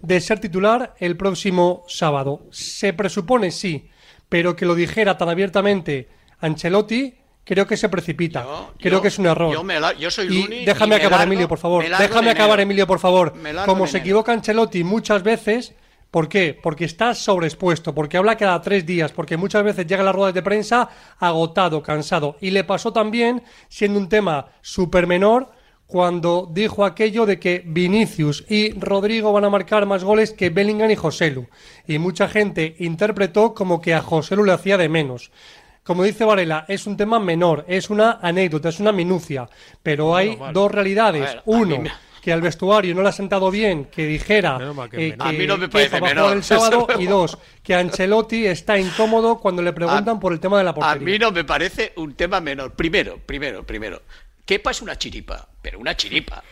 de ser titular el próximo sábado. Se presupone sí, pero que lo dijera tan abiertamente Ancelotti, creo que se precipita. creo yo- que es un error. yo me la- yo soy Y Lunin déjame y acabar, largo- Emilio, por favor. Déjame acabar, enero. Emilio, por favor. Como se enero. equivoca Ancelotti muchas veces, ¿por qué? Porque está sobreexpuesto, porque habla cada tres días, porque muchas veces llega a las ruedas de prensa agotado, cansado. Y le pasó también, siendo un tema súper menor, cuando dijo aquello de que Vinicius y Rodrigo van a marcar más goles que Bellingham y Joselu. Y mucha gente interpretó como que a Joselu le hacía de menos. Como dice Varela, es un tema menor, es una anécdota, es una minucia, pero hay dos realidades. Ver, Uno, me- que al vestuario no le ha sentado bien, que dijera que eh. A que mí no me Kepa parece va a menor, el sábado y dos, que Ancelotti está incómodo cuando le preguntan por el tema de la A portería. mí no me parece un tema menor. Primero, primero, primero. Kepa es una chiripa, pero una chiripa.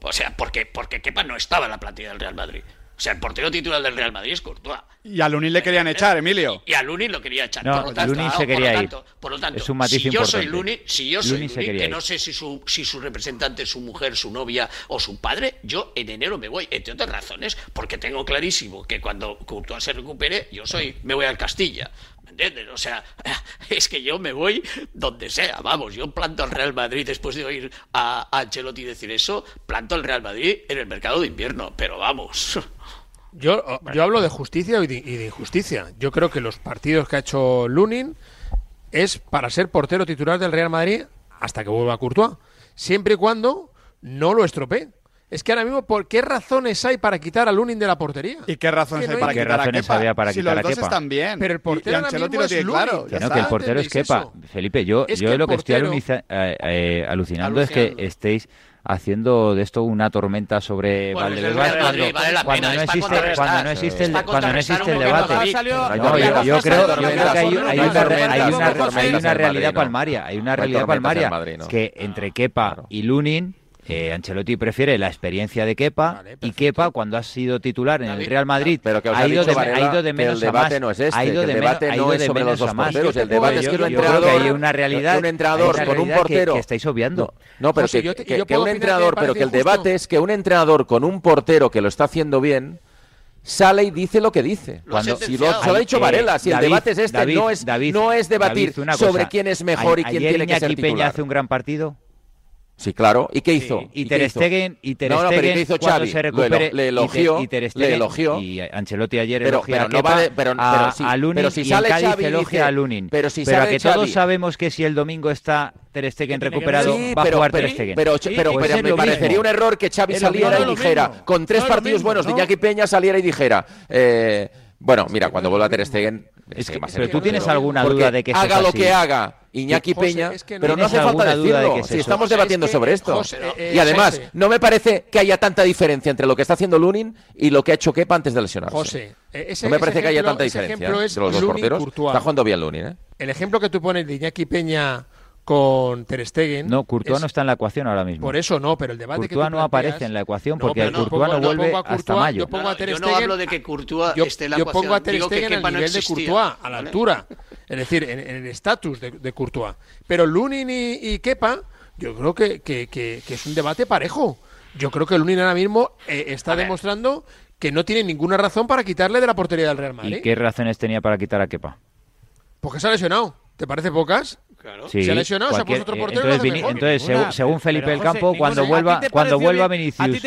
O sea, porque, porque Kepa no estaba en la plantilla del Real Madrid. O sea, el portero titular del Real Madrid es Courtois. Y a Lunin le querían echar, Emilio. Y a Lunin lo quería echar. No, por lo tanto, Lunin se por lo quería tanto- ir. Por lo tanto, Es un matiz si yo soy importante. Lunin, si yo soy Lunin que ir. no sé si su, si su representante es su mujer, su novia o su padre, yo en enero me voy, entre otras razones, porque tengo clarísimo que cuando Courtois se recupere, yo soy, me voy al Castilla. ¿Me entiendes? O sea, es que yo me voy donde sea, vamos, yo planto al Real Madrid después de oír a, a Ancelotti decir eso, planto al Real Madrid en el mercado de invierno, pero vamos. Yo, yo hablo de justicia y de, y de injusticia. Yo creo que los partidos que ha hecho Lunin es para ser portero titular del Real Madrid hasta que vuelva Courtois. Siempre y cuando no lo estropee. Es que ahora mismo, ¿por qué razones hay para quitar a Lunin de la portería? ¿Y qué razones Que hay no para hay- ¿Qué quitar a razones Kepa? había para si quitar los a dos Kepa? están bien. Pero el portero y ahora Ancelotti mismo lo es tiene Lunin. claro. Que no, que el portero es ¿Entendéis Kepa. eso? Felipe, yo, Es yo que lo que estoy eh, eh, alucinando es que estéis haciendo de esto una tormenta sobre Bueno, es el Valdebebas Real Madrid, cuando, vale cuando no existe cuando no existe el, cuando no existe debate. No, yo, creo, yo tormentas. creo que hay, hay No hay una, hay una, hay realidad palmaria, hay una realidad palmaria que entre Kepa y Lunin eh, Ancelotti prefiere la experiencia de Kepa y Kepa cuando ha sido titular en el Real Madrid Pero que ha ido, de, Varela ha ido de menos el a más. debate no es este, ha ido de el debate no ido es sobre los dos a más. porteros, Yo el te debate puedo- es que un yo- yo entrenador- que hay una realidad, un entrenador con un realidad que- portero- que, estáis obviando. No, pero José, que, yo te- que- yo que un entrenador, pero que el debate es que un entrenador con un portero que lo está haciendo bien sale y dice lo que dice. Cuando, si lo, se lo ha dicho Varela, si David, el debate es este, David, no es David, no es debatir sobre quién es mejor y quién tiene que ser titular. hace un gran partido. Sí, claro. ¿Y qué hizo? Y, ¿Y, Ter Stegen, y Ter Stegen, no, no, pero ¿qué hizo Xavi? Se recupere, le, elogió, y Ter Stegen. Y Ancelotti ayer pero, pero no a, pero, a, pero, a Lunin pero si sale Cádiz elogia a Lunin. Pero, a que todos sabemos que si el domingo está Ter Stegen recuperado, va a jugar Ter Stegen. Pero, pero, me parecería un error que Xavi saliera y dijera, con tres partidos buenos de Iñaki Peña, saliera y dijera... Eh, bueno, mira, cuando vuelva Ter Stegen es que, pero tú tienes alguna duda de que haga lo que haga Iñaki Peña, es que pero no hace falta decirlo. De que si estamos debatiendo sobre esto. José, y además, no me parece que haya tanta diferencia entre lo que está haciendo Lunin y lo que ha hecho Kepa antes de lesionarse. José, e-, ese, no me parece que haya tanta diferencia entre los dos porteros. Está jugando bien Lunin. ¿eh? El ejemplo que tú pones de Iñaki Peña con Ter Stegen. No, Courtois no está en la ecuación ahora mismo. Por eso no, pero el debate Courtois que no aparece en la ecuación porque no, Courtois no vuelve hasta mayo. Yo, pongo a ah, Ter yo no hablo de que Courtois yo, esté en la ecuación. Yo pongo a Ter Stegen al nivel de Courtois, a la altura, es decir, en, el estatus de, de, Courtois. Pero Lunin y, y Kepa, yo creo que, que, es un debate parejo. Yo creo que Lunin ahora mismo eh, está demostrando que no tiene ninguna razón para quitarle de la portería del Real Madrid. ¿Y qué razones tenía para quitar a Kepa? Porque se ha lesionado. ¿Te parece pocas? Claro. Sí, se ha lesionado, se ha otro eh, portero. Entonces, entonces según, Felipe pero, del Campo, cuando vuelva, cuando vuelva Vinicius, ¿a ti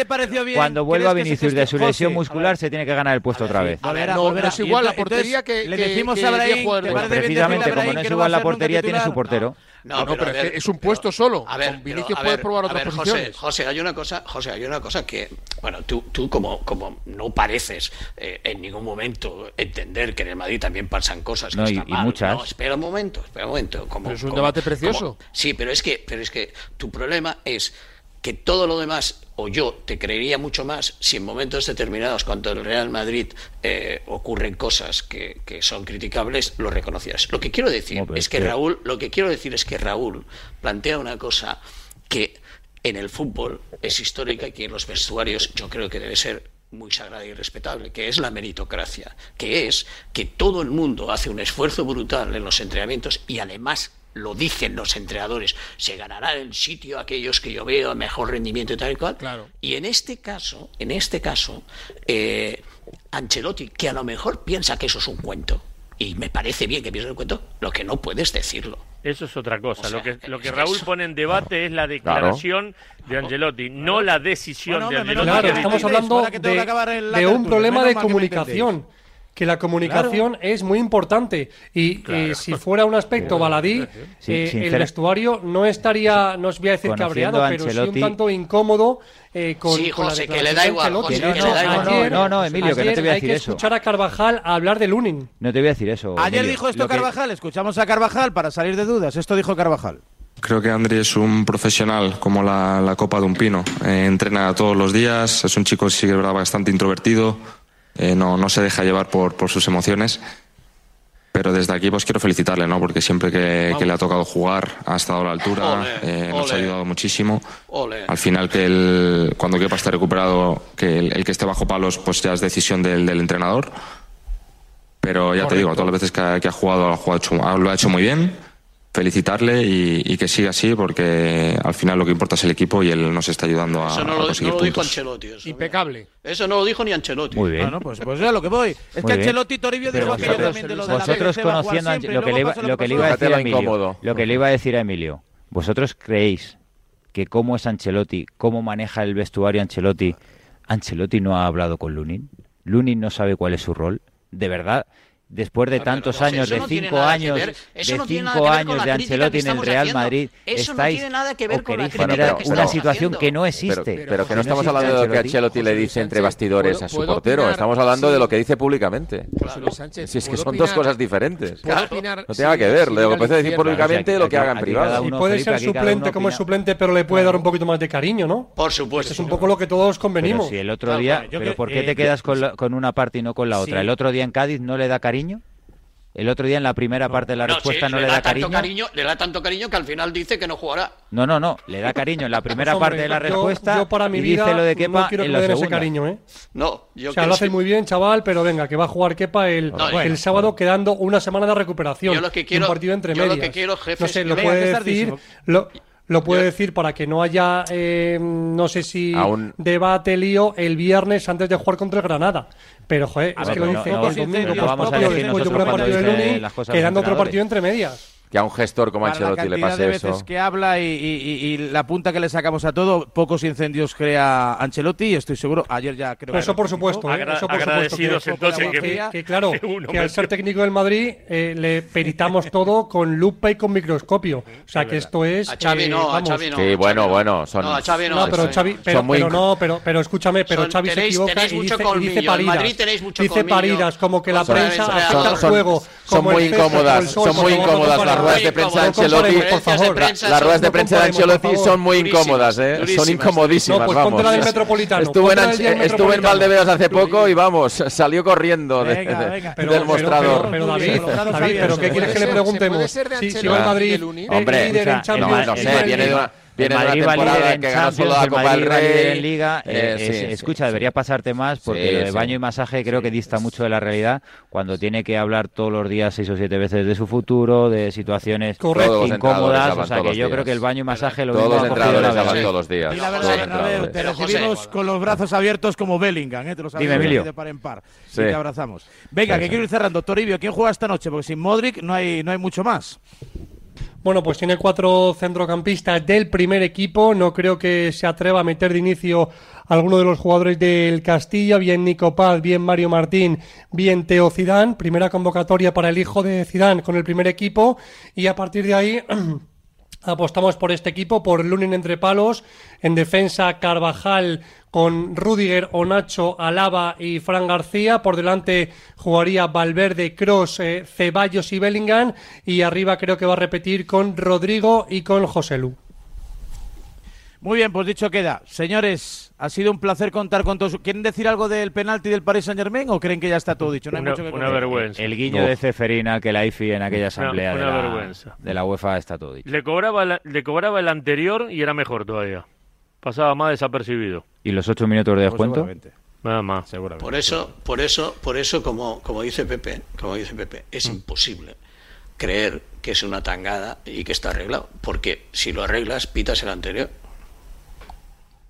cuando vuelva Vinicius de su lesión muscular, se tiene que ganar el puesto otra vez. A ver, no, es igual la portería que, le decimos que, a Brahim, que, pues precisamente como no es igual la portería, tiene su portero. No, no, pero, pero ver, es un puesto solo. A ver, Con Vinicius puede probar otras a ver. José, hay una cosa, José, hay una cosa que, bueno, tú, tú como, como no pareces eh, en ningún momento entender que en el Madrid también pasan cosas. No, que y, están y muchas. No, espera un momento, espera un momento. Pero es un debate precioso. Sí, pero es que, pero es que tu problema es que todo lo demás o yo te creería mucho más si en momentos determinados, cuando el Real Madrid eh, ocurren cosas que, son criticables, lo reconocieras. Lo que quiero decir es que, Raúl, lo que quiero decir es que Raúl plantea una cosa que en el fútbol es histórica y que en los vestuarios yo creo que debe ser muy sagrada y respetable, que es la meritocracia, que es que todo el mundo hace un esfuerzo brutal en los entrenamientos y además lo dicen los entrenadores, se ganará el sitio aquellos que yo veo mejor rendimiento y tal y cual. Claro. Y en este caso, en este caso, eh, Ancelotti, que a lo mejor piensa que eso es un cuento, y me parece bien que piense un cuento, lo que no puedes decirlo. Eso es otra cosa. Lo que, lo que Raúl pone en debate es la declaración de Angelotti, no la decisión de Angelotti. Estamos hablando de, de, un problema de comunicación que la comunicación es muy importante y si fuera un aspecto baladí, eh, el vestuario no estaría, no os voy a decir cabreado, pero sí un tanto incómodo eh, con, sí, José, la que le da igual. José, no, no, le da igual. No, no, Emilio, que no te voy a decir. Hay que escuchar a Carvajal hablar de Lunin. No te voy a decir eso. Ayer dijo esto Carvajal, escuchamos a Carvajal para salir de dudas. Esto dijo Carvajal. Creo que Andri es un profesional como la, la copa de un pino. Eh, entrena todos los días, es un chico, sí que es bastante introvertido eh, no, no se deja llevar por, por sus emociones. Pero desde aquí pues quiero felicitarle, ¿no? Porque siempre que, le ha tocado jugar ha estado a la altura, eh, nos ha ayudado muchísimo. Al final que el, cuando Kepa esté recuperado, que el, que esté bajo palos pues ya es decisión del, del entrenador. Pero ya te digo, todas las veces que ha, que ha jugado, lo ha, jugado, lo ha hecho muy bien felicitarle y, que siga así porque al final lo que importa es el equipo y él nos está ayudando a, eso no lo, no lo dijo Ancelotti. Impecable. Eso no lo dijo ni Ancelotti. Muy bien. Ah, bueno, pues, pues lo que voy. Es Muy que Ancelotti Toribio dijo aquello también lo de Vosotros la conociendo em- siempre, lo que, le iba, a decir a Emilio, lo que le iba a decir a Emilio, ¿vosotros creéis que cómo es Ancelotti, cómo maneja el vestuario Ancelotti, Ancelotti no ha hablado con Lunin? ¿Lunin no sabe cuál es su rol? ¿De verdad después de tantos años, de cinco años, de cinco años de Ancelotti en el Real. Madrid, estáis no tiene que ver generar una situación que no existe. Pero, que no estamos hablando de lo que Ancelotti le dice entre bastidores a su portero, estamos hablando de lo que dice públicamente. Si es que son dos cosas diferentes. No tiene nada que ver, lo que puede decir públicamente lo que haga en privado. Y puede ser suplente como es suplente, pero le puede dar un poquito más de cariño, ¿no? Por supuesto. Este es un poco lo que todos convenimos. Si el otro día, pero ¿por qué te quedas con una parte y no con la otra? El otro día en Cádiz no le da cariño cariño? El otro día en la primera parte de la no, respuesta sí, no le, da, da cariño. cariño. Le da tanto cariño que al final dice que no jugará. No, no, no. Le da cariño en la pues, primera Hombre, parte de la respuesta. Yo, yo para mi y vida dice lo de Kepa no quiero perder ese cariño, ¿eh? No, yo O sea, lo hace muy bien, chaval, pero venga, que va a jugar Kepa el, no, el sábado bueno. quedando una semana de recuperación. Yo lo que quiero, un partido entre medias. Yo lo que quiero, jefe, no sé, lo puede decir. Lo, lo puede decir para que no haya, eh, no sé si Aún- debate, lío, el viernes antes de jugar contra el Granada. Pero, joder, A es ver, que lo no, dice no, el domingo, no pues, vamos a decir nosotros cuando las cosas quedando otro partido entre medias. Que a un gestor como Ancelotti le cantidad pase de veces eso. que habla y, y- y la punta que le sacamos a todo, pocos incendios crea Ancelotti y estoy seguro, ayer ya creo Eso por supuesto, ¿eh? Eso por agradecidos supuesto. entonces que, que- que- que claro, que al ser técnico del Madrid eh, le peritamos todo con lupa y con microscopio. O sea que esto es. A Xavi eh, no, a vamos. Xavi no. Sí, bueno, bueno, son, No, a Xavi no. No, pero Xavi, pero, son muy pero no, pero, pero escúchame, pero Son- Xavi se tenéis- equivoca tenéis y mucho dice, y dice en paridas. Madrid tenéis mucho dice colmillo. paridas, como que la prensa son- afecta al juego. son muy incómodas, son muy incómodas las. Ruedas de prensa de Ancelotti. por favor. La- Las ruedas de prensa de Ancelotti son muy incómodas, ¿eh? Son incomodísimas, No, pues vamos. ponte la del Metropolitano, Estuve en. Valdeveas hace poco y vamos, salió corriendo de- Venga, de- venga. Pero- del mostrador. Pero, pero David, David, ¿pero qué quieres que le preguntemos? Si, va el Madrid, Hombre, líder en o sea, Champions, no, sé, en viene de una, viene de una Madrid va líder temporada en que ganó solo Champions, la el Copa Madrid del Rey. en Liga. Eh, eh, sí, es- sí, escucha, sí. debería pasarte más porque Sí, lo de sí. baño y masaje creo que dista mucho de la realidad cuando tiene que hablar todos los días seis o siete veces de su futuro, de situaciones Correcto. Incómodas. O sea que yo días. creo que el baño y masaje lo Todos los entrenadores la hablan todos los días. Y la verdad, te recibimos con los brazos abiertos como Bellingham, ¿eh? te los Dime, Emilio. de par en par. Sí. Y te abrazamos. Venga, Sí, que sí. quiero ir cerrando. Toribio, ¿quién juega esta noche? Porque sin Modric no hay, no hay mucho más. Bueno, pues tiene cuatro centrocampistas del primer equipo. No creo que se atreva a meter de inicio alguno de los jugadores del Castilla, bien Nico Paz, bien Mario Martín, bien Teo Zidane. Primera convocatoria para el hijo de Zidane con el primer equipo y a partir de ahí apostamos por este equipo, por Lunin entre palos, en defensa Carvajal con Rudiger, Onacho, Alaba y Fran García, por delante jugaría Valverde, Cross, Ceballos y Bellingham y arriba creo que va a repetir con Rodrigo y con José Lu. Muy bien, pues dicho queda. Señores, ha sido un placer contar con todos. ¿Quieren decir algo del penalti del Paris Saint Germain o creen que ya está todo dicho? No hay Una- mucho que una vergüenza. El guiño Uf. de Ceferina que la IFI en aquella asamblea una de, la, vergüenza. de la UEFA está todo dicho. Le cobraba, la- le cobraba el anterior y era mejor todavía. Pasaba más desapercibido. ¿Y los ocho minutos de Pues descuento? seguramente, Nada más. seguramente. Por eso, por eso, por eso, como, como dice Pepe, como dice Pepe, es Mm. imposible creer que es una tangada y que está arreglado. Porque si lo arreglas, pitas el anterior.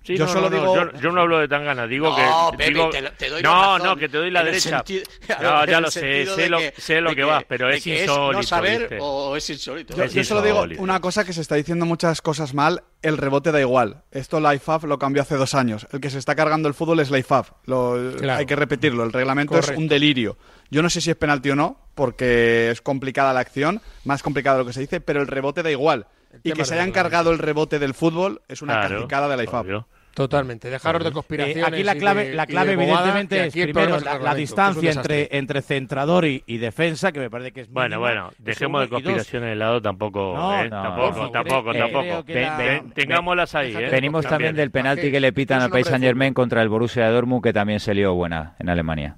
Sí, Yo no, solo no, no, digo- yo, yo no hablo de tan ganas, digo No, que. Pepe, digo- te doy la no, razón, no, que te doy la derecha. sentido- no, ya lo sé, sé lo, que- sé lo de que, vas, pero es que insólito. no saber ¿viste? o es insólito. Yo, Es yo solo digo una cosa que se está diciendo muchas cosas mal, el rebote da igual. Esto la IFAB lo cambió hace dos años. El que se está cargando el fútbol es la IFAB. Lo- Claro. Hay que repetirlo, el reglamento es un delirio. Yo no sé si es penalti o no, porque es complicada la acción, más complicada de lo que se dice, pero el rebote da igual. Y que se hayan cargado el rebote del fútbol es una Claro, cacicada de la IFAB. obvio. Totalmente. Dejaros de Eh, conspiraciones. aquí la y clave, de- la y de clave bobada, evidentemente es primero la, es distancia entre, entre centrador y, y defensa, que me parece que es Bueno, mínima. bueno, dejemos de conspiraciones de lado, tampoco. No, eh, no, tampoco, tampoco, tampoco. ven- Tengámoslas ahí, ¿eh? Venimos también del penalti que le pitan al de Saint Germain contra el Borussia Dortmund, que también se lió buena en Alemania.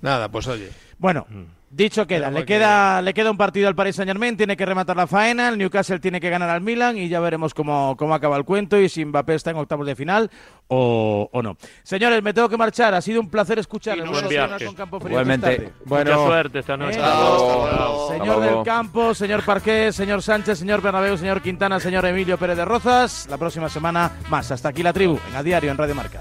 Nada, pues oye. Bueno, Mm. Dicho queda, le queda, le queda un partido al Paris Saint Germain, tiene que rematar la faena, el Newcastle tiene que ganar al Milan y ya veremos cómo, cómo acaba el cuento y si Mbappé está en octavos de final o, o no. Señores, me tengo que marchar, ha sido un placer a buen viaje. con Campo Frío Igualmente. Bueno, Mucha suerte esta noche. Eh, Señor del Campo, señor Parqués, señor Sánchez, señor Bernabéu, señor Quintana, señor Emilio Pérez de Rozas. La próxima semana más. Hasta aquí la tribu, en A Diario, en Radio Marca.